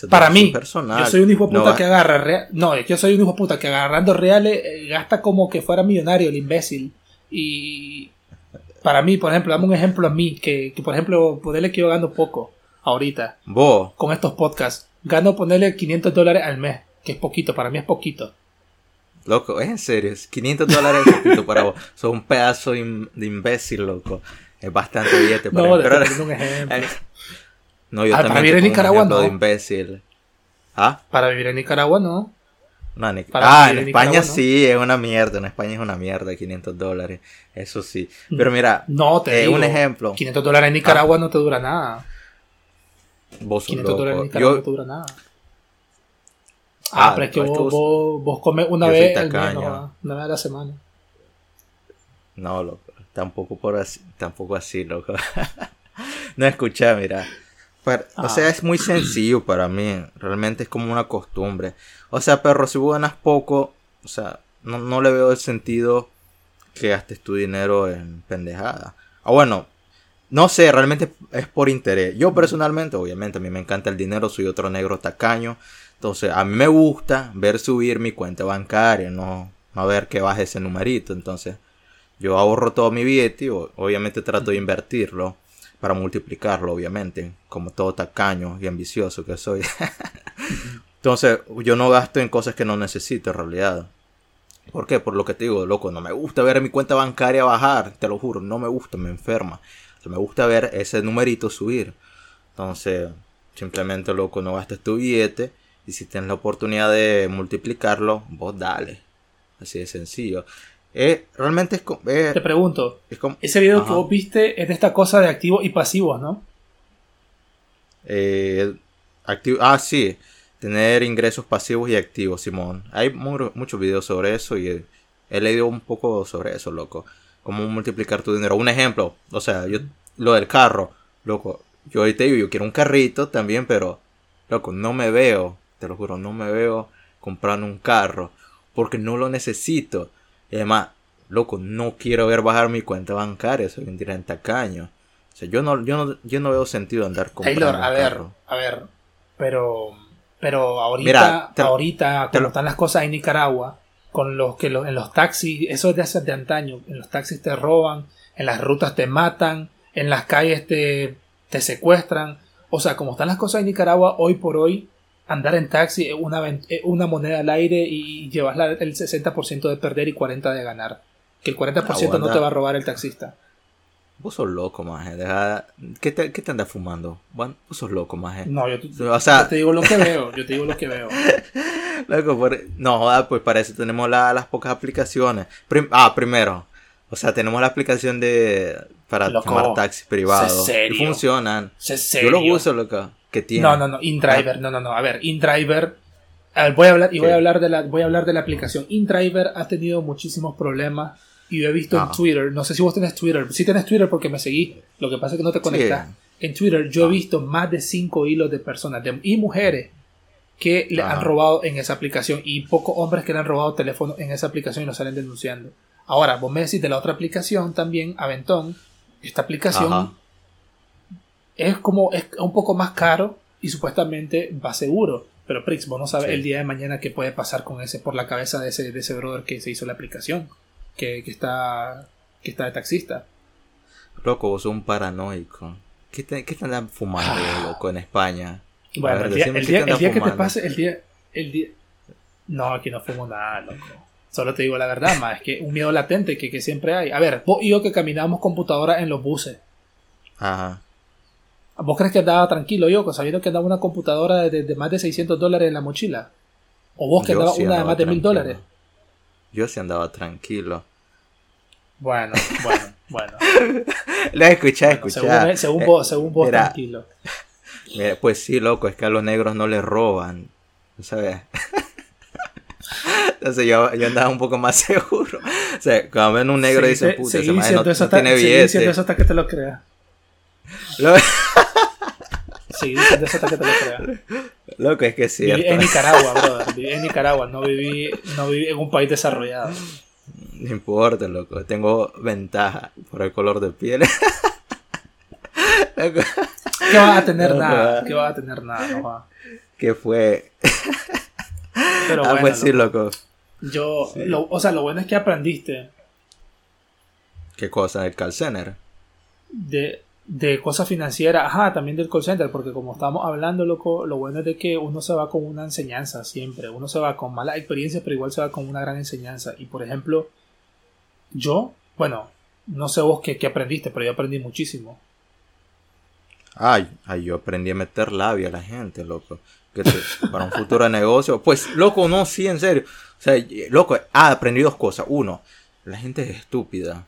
Para mí, personal. yo soy un hijo de puta que agarra rea- No, yo soy un hijo de puta que agarrando reales eh, gasta como que fuera millonario el imbécil. Y para mí, por ejemplo, dame un ejemplo a mí, que, que por ejemplo, ponerle que yo gano poco ahorita Vos, con estos podcasts. Gano ponerle 500 dólares al mes, que es poquito, para mí es poquito. loco, es en serio. es 500 dólares es poquito para vos. Sos un pedazo de imbécil, loco. Es bastante billete para No, mí. Pero- un ejemplo. No, yo Ah, para también vivir en Nicaragua, ejemplo de no. imbécil. ¿Ah? Para vivir en Nicaragua, no. No, Para ah, en en España ¿no? sí, es una mierda. En España es una mierda, 500 dólares. Eso sí. Pero mira, No, te eh, digo. un ejemplo. 500 dólares en Nicaragua no te dura nada. Vos sos 500 dólares en loco. Nicaragua Yo, no te dura nada. Ah, Ah, pero es que vos, vos- comes una vez al mes, no, una vez a la semana. no, loco. Tampoco por así, tampoco así, loco. no escucha, mira. Pero, O Ah. sea, es muy sencillo para mí. Realmente es como una costumbre. O sea, perro, si vos ganas poco, o sea, no, no le veo el sentido que gastes tu dinero en pendejada. Ah, bueno, no sé, realmente es por interés. Yo personalmente, obviamente, a mí me encanta el dinero, soy otro negro tacaño. Entonces, a mí me gusta ver subir mi cuenta bancaria, no, no ver que baje ese numerito. Entonces, yo ahorro todo mi billete y obviamente trato de invertirlo para multiplicarlo, obviamente, como todo tacaño y ambicioso que soy. Entonces, yo no gasto en cosas que no necesito en realidad. ¿Por qué? Por lo que te digo, loco, no me gusta ver mi cuenta bancaria bajar, te lo juro, no me gusta, me enferma. Me gusta ver ese numerito subir. Entonces, simplemente, loco, no gastes tu billete y si tienes la oportunidad de multiplicarlo, vos dale. Así de sencillo. Eh, realmente es, eh, Te pregunto, es como... ese video que vos viste es de esta cosa de activos y pasivos, ¿no? Eh, activo, ah, sí. Tener ingresos pasivos y activos, Simón. Hay mu- muchos videos sobre eso y he, he leído un poco sobre eso, loco. Cómo multiplicar tu dinero. Un ejemplo, o sea, yo lo del carro, loco. Yo ahorita digo, yo quiero un carrito también, pero, loco, no me veo, te lo juro, no me veo comprando un carro porque no lo necesito. Y además, loco, no quiero ver bajar mi cuenta bancaria, soy un tirante tacaño. O sea, yo no, yo no, yo no veo sentido andar comprando Taylor, a ver, carro. a ver, pero, pero ahorita, Mira, te- ahorita, te como están las cosas en Nicaragua, con los que lo- en los taxis, eso es de hace de antaño, en los taxis te roban, en las rutas te matan, en las calles te, te secuestran, o sea, como están las cosas en Nicaragua hoy por hoy, andar en taxi es una, es una moneda al aire y llevas la- el 60% de perder y 40% de ganar. Que el 40% no Aguanta. te va a robar el taxista. Vos sos loco, maje. Deja... ¿Qué, te, ¿Qué te andas fumando? Vos sos loco, maje. No, yo, te- O sea- yo te digo lo que veo, yo te digo lo que veo. Loco, por- No, joda, pues para eso tenemos la- las pocas aplicaciones. Prim- Ah, primero. O sea, tenemos la aplicación de... Para Loco, tomar taxis privados. Y funcionan. ¿Es Yo los uso, loco. Que tiene. No, no, no, InDriver, no, no, no. A ver, InDriver. a ver, voy a hablar y voy a hablar de la voy a hablar de la aplicación. InDriver ha tenido muchísimos problemas y yo he visto Ah. en Twitter, no sé si vos tenés Twitter, si tenés Twitter porque me seguí, lo que pasa es que no te conectas. Sí. En Twitter yo Ah. he visto más de 5 hilos de personas de- y mujeres que le Ah. han robado en esa aplicación y pocos hombres que le han robado teléfono en esa aplicación y lo salen denunciando. Ahora, vos me decís de la otra aplicación también, Aventón, esta aplicación Ajá. Es como es un poco más caro y supuestamente va seguro. Pero Prix, vos no sabes Sí. el día de mañana qué puede pasar con ese por la cabeza de ese, de ese brother que se hizo la aplicación, que, que está que está de taxista. Loco, vos sos un paranoico. ¿Qué te, qué andan fumando, Ah. loco, en España? Bueno, ver, el día, el el que te pase, el día, el día... No, aquí no fumo nada, loco. Solo te digo la verdad, más es que un miedo latente que, que siempre hay. A ver, vos y yo que caminamos computadoras en los buses. Ajá. ¿Vos crees que andaba tranquilo yo, sabiendo que andaba una computadora de, de más de 600 dólares en la mochila? ¿O vos que Yo andaba sí una de más de 1000 tranquilo. dólares? Yo sí andaba tranquilo. Bueno, bueno, bueno. La escuché, Bueno, escuché. según, Eh, vos, según vos, mira, tranquilo. mira, pues sí, loco, es que a los negros no les roban. ¿Sabes? Entonces yo, yo andaba un poco más seguro. O sea, cuando ven un negro Seguí- dicen, puta, ese no, no tiene billete. eso hasta que te lo creas. Lo- hasta que te lo creas. Loco, es que es Viví en cierto. Nicaragua, brother. Viví en Nicaragua, no viví, no viví en un país desarrollado. No importa, loco. Tengo ventaja por el color de piel. Loco, ¿Qué vas a tener No, nada? no. ¿Qué vas a tener nada? No va. ¿Qué fue? Pero ah, bueno, pues sí, loco, loco. yo, Sí. lo- o sea, lo bueno es que aprendiste ¿Qué cosa? ¿El call center? de, de cosas financieras, ajá, también del call center, porque como estábamos hablando, loco, lo bueno es de que uno se va con una enseñanza siempre, uno se va con malas experiencias, pero igual se va con una gran enseñanza. Y por ejemplo, yo, bueno, no sé vos qué, aprendiste, pero yo aprendí muchísimo. Ay, ay, yo aprendí a meter labia a la gente, loco. Que te- para un futuro negocio. Pues, loco, no, sí, en serio. O sea, loco, ah, aprendí dos cosas. Uno, la gente es estúpida.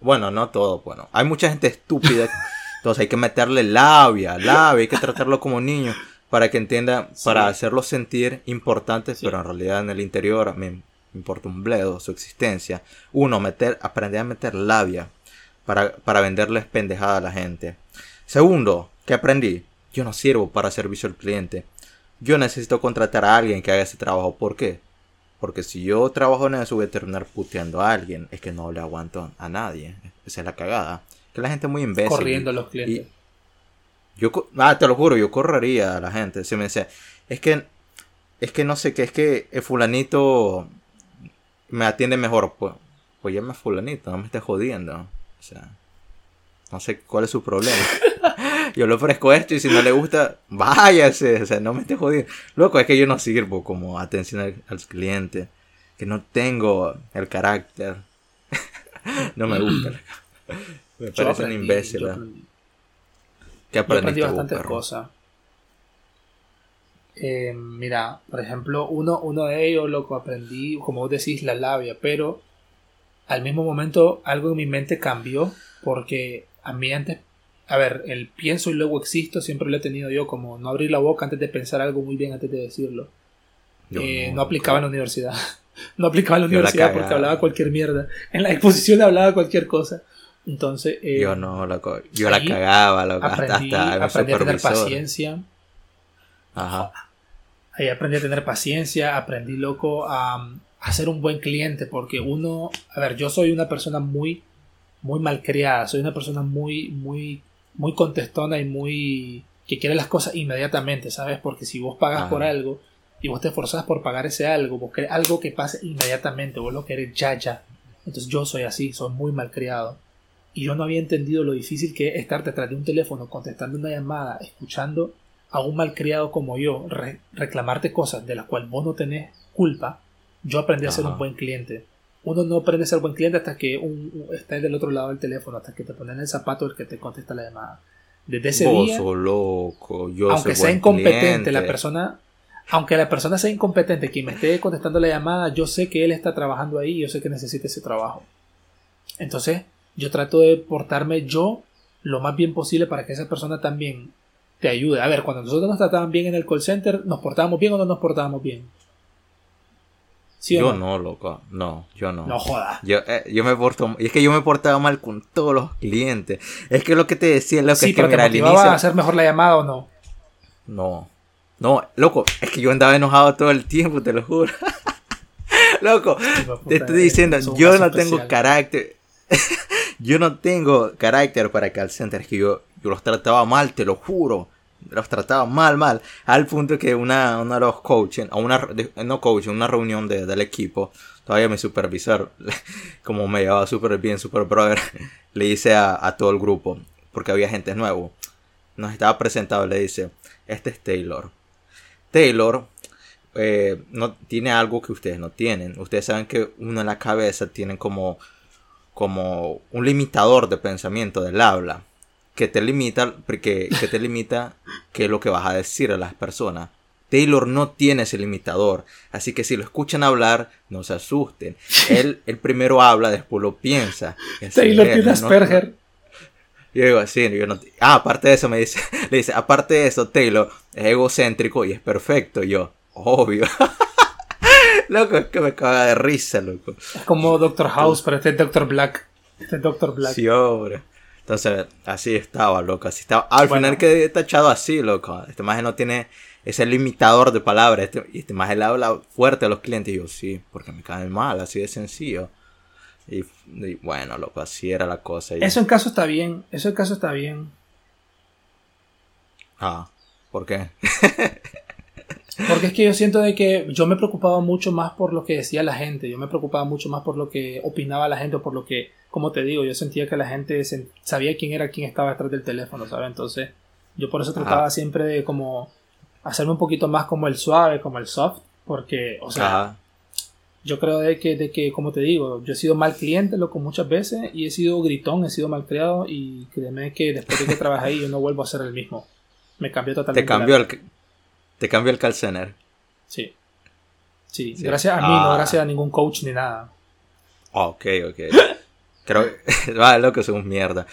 Bueno, no todo, bueno. Hay mucha gente estúpida. Entonces hay que meterle labia, labia, hay que tratarlo como niño para que entienda, Sí. para hacerlo sentir importantes, Sí. pero en realidad en el interior me importa un bledo su existencia. Uno, meter, aprender a meter labia para, para venderles pendejada a la gente. Segundo, ¿qué aprendí? Yo no sirvo para servicio al cliente. Yo necesito contratar a alguien que haga ese trabajo. ¿Por qué? Porque si yo trabajo en eso voy a terminar puteando a alguien. Es que no le aguanto a nadie. Esa es la cagada. Que la gente es muy imbécil. corriendo a los clientes. Yo, ah, te lo juro, yo correría a la gente. Si me dice, es que, es que no sé qué, es que el fulanito me atiende mejor. Pues, pues llame a fulanito, no me estés jodiendo. O sea, no sé cuál es su problema. yo le ofrezco esto y si no le gusta, váyase. O sea, no me estés jodiendo. Loco, es que yo no sirvo como atención al, al cliente. Que no tengo el carácter. no me gusta. me parece un aprendí- imbécil. yo aprendí- ¿Qué Yo aprendí aprendiste vos, bastantes cosas. Eh, mira, por ejemplo, uno, uno de ellos, loco, aprendí, como vos decís, la labia, pero al mismo momento algo en mi mente cambió porque a mí antes, a ver, el pienso y luego existo siempre lo he tenido yo, como no abrir la boca antes de pensar algo muy bien antes de decirlo. Eh, no, no, aplicaba en la universidad. no aplicaba en la Yo la universidad porque hablaba cualquier mierda. En la exposición hablaba cualquier cosa. Entonces, eh, Yo no, loco. Yo la cagaba, loco. Aprendí, hasta aprendí a tener paciencia. Ajá. Ahí aprendí a tener paciencia, aprendí loco a, a ser un buen cliente, porque uno, a ver, yo soy una persona muy, muy malcriada, soy una persona muy, muy, muy contestona y muy, que quiere las cosas inmediatamente, ¿sabes? Porque si vos pagas Ajá. por algo y vos te esforzás por pagar ese algo, vos querés algo que pase inmediatamente, vos lo querés ya, ya. Entonces yo soy así, soy muy malcriado. Y yo no había entendido lo difícil que es estar detrás de un teléfono, contestando una llamada, escuchando a un malcriado como yo re- reclamarte cosas de las cuales vos no tenés culpa, yo aprendí a ser un buen cliente. Uno no aprende a ser buen cliente hasta que un, está del otro lado del teléfono, hasta que te ponen el zapato el que te contesta la llamada. Desde ese Vos día, loco. Yo aunque soy sea buen incompetente la persona, aunque la persona sea incompetente, quien me esté contestando la llamada, yo sé que él está trabajando ahí, yo sé que necesita ese trabajo. Entonces, yo trato de portarme yo lo más bien posible para que esa persona también te ayude. A ver, cuando nosotros nos trataban bien en el call center, ¿nos portábamos bien o no nos portábamos bien? ¿Sí o Yo no? no, loco. No, yo no. No jodas. Yo, eh, yo me porto, y es que yo me portaba mal con todos los clientes. Es que lo que te decía, lo que Sí, es que pero te mira, al inicio. a hacer mejor la llamada o no. No. No, loco, es que yo andaba enojado todo el tiempo, te lo juro. loco, te estoy diciendo, yo no tengo especial. carácter. yo no tengo carácter para call center. Es que yo, yo los trataba mal, te lo juro. Los trataba mal, mal. Al punto que una, uno de los coaches, a una, no coaching, una reunión de- del equipo, todavía mi supervisor, como me llevaba súper bien, super brother, le dice a, a todo el grupo, porque había gente nuevo, nos estaba presentado, le dice, este es Taylor. Taylor eh, no tiene algo que ustedes no tienen. Ustedes saben que uno en la cabeza tiene como, como un limitador de pensamiento del habla que te limita, que, que te limita qué es lo que vas a decir a las personas. Taylor no tiene ese limitador, así que si lo escuchan hablar, no se asusten. Él, el primero habla, después lo piensa. Taylor tiene Asperger. Yo digo así, yo no, ah, aparte de eso me dice, le dice, aparte de eso, Taylor es egocéntrico y es perfecto. yo, obvio. loco, es que me caga de risa, loco. Es como Doctor House, pero este es Doctor Black. Este es Doctor Black. Sí, hombre. Entonces, así estaba, loco. Así estaba. Al final quedé tachado así, loco. Este maje no tiene ese limitador de palabras. Este, este maje le habla fuerte a los clientes. Y yo, sí, porque me caen mal, así de sencillo. Y, bueno, loco, así era la cosa. Eso en caso está bien. Eso en caso está bien. Ah, ¿por qué? Porque es que yo siento de que yo me preocupaba mucho más por lo que decía la gente, yo me preocupaba mucho más por lo que opinaba la gente, por lo que, como te digo, yo sentía que la gente sabía quién era quien estaba detrás del teléfono, ¿sabes? Entonces, yo por eso trataba siempre de como hacerme un poquito más como el suave, como el soft, porque, o sea, yo creo de que, de que, como te digo, yo he sido mal cliente, loco, muchas veces, y he sido gritón, he sido malcriado, y créeme que después de que trabajé ahí, yo no vuelvo a ser el mismo. Me cambió totalmente. Te cambió el te cambio el calcener. Sí. Sí, gracias a mí, no ah. gracias a ningún coach ni nada. Ok, ok. creo que. vale, loco, un mierda.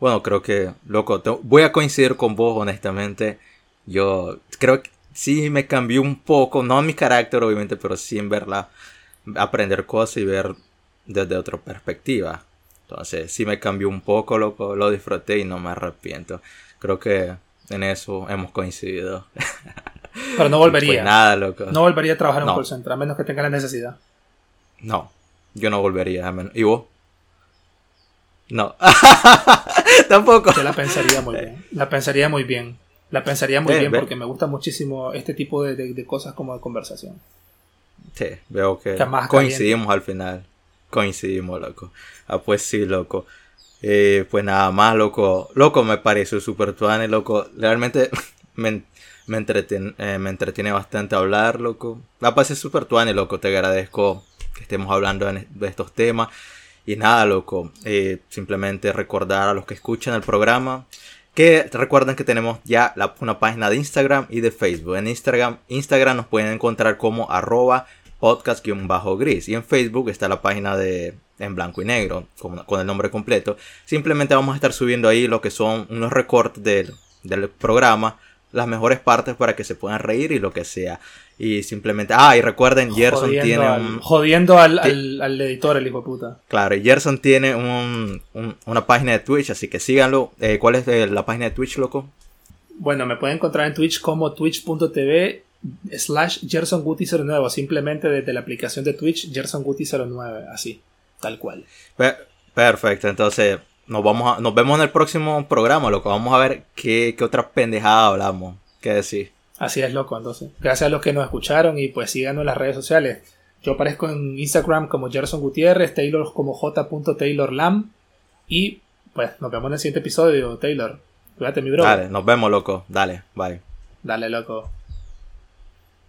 Bueno, creo que, loco, voy a coincidir con vos, honestamente. Yo creo que sí me cambió un poco, no mi carácter, obviamente, pero sí en verla, aprender cosas y ver desde otra perspectiva. Entonces, sí me cambió un poco, loco, lo disfruté y no me arrepiento. Creo que en eso hemos coincidido. Pero no volvería. Pues nada, loco. No volvería a trabajar en un call center, a menos que tenga la necesidad. No, yo no volvería. A menos. ¿Y vos? No. Tampoco. Yo la pensaría muy bien. La pensaría muy bien. La pensaría muy bien porque me gusta muchísimo este tipo de, cosas como de conversación. Sí, veo que, coincidimos al final. Coincidimos, loco. Ah, pues sí, loco. Eh, pues nada más, loco. Loco me pareció súper tuane, loco. Realmente me, me, entretiene, eh, me entretiene bastante hablar, loco. La pasé súper tuane, loco. Te agradezco que estemos hablando de estos temas. Y nada, loco. Eh, simplemente recordar a los que escuchan el programa que recuerden que tenemos ya una página de Instagram y de Facebook. En Instagram, Instagram nos pueden encontrar como arroba podcast-gris. Y en Facebook está la página de en blanco y negro, con, con, el nombre completo. Simplemente vamos a estar subiendo ahí lo que son unos recortes del, del programa las mejores partes para que se puedan reír y lo que sea. Y simplemente. Ah, y recuerden, Gerson tiene un. Jodiendo al, al, editor, el hijo de puta. Claro, y Gerson tiene un, una página de Twitch, así que síganlo. Eh, ¿Cuál es eh, la página de Twitch, loco? Bueno, me pueden encontrar en Twitch como twitch.tv slash GersonGuti09. Simplemente desde la aplicación de Twitch, GersonGuti09. Así, tal cual. perfecto, entonces nos, vamos a, nos vemos en el próximo programa, loco. Vamos a ver qué, qué otra pendejada hablamos. ¿Qué decir? Así es, loco. Entonces, gracias a los que nos escucharon y pues síganos en las redes sociales. Yo aparezco en Instagram como Gerson Gutiérrez, Taylor como j.taylorlam. Y pues nos vemos en el siguiente episodio, Taylor. Cuídate, mi bro. Dale, nos vemos, loco. Dale, bye. Dale, loco.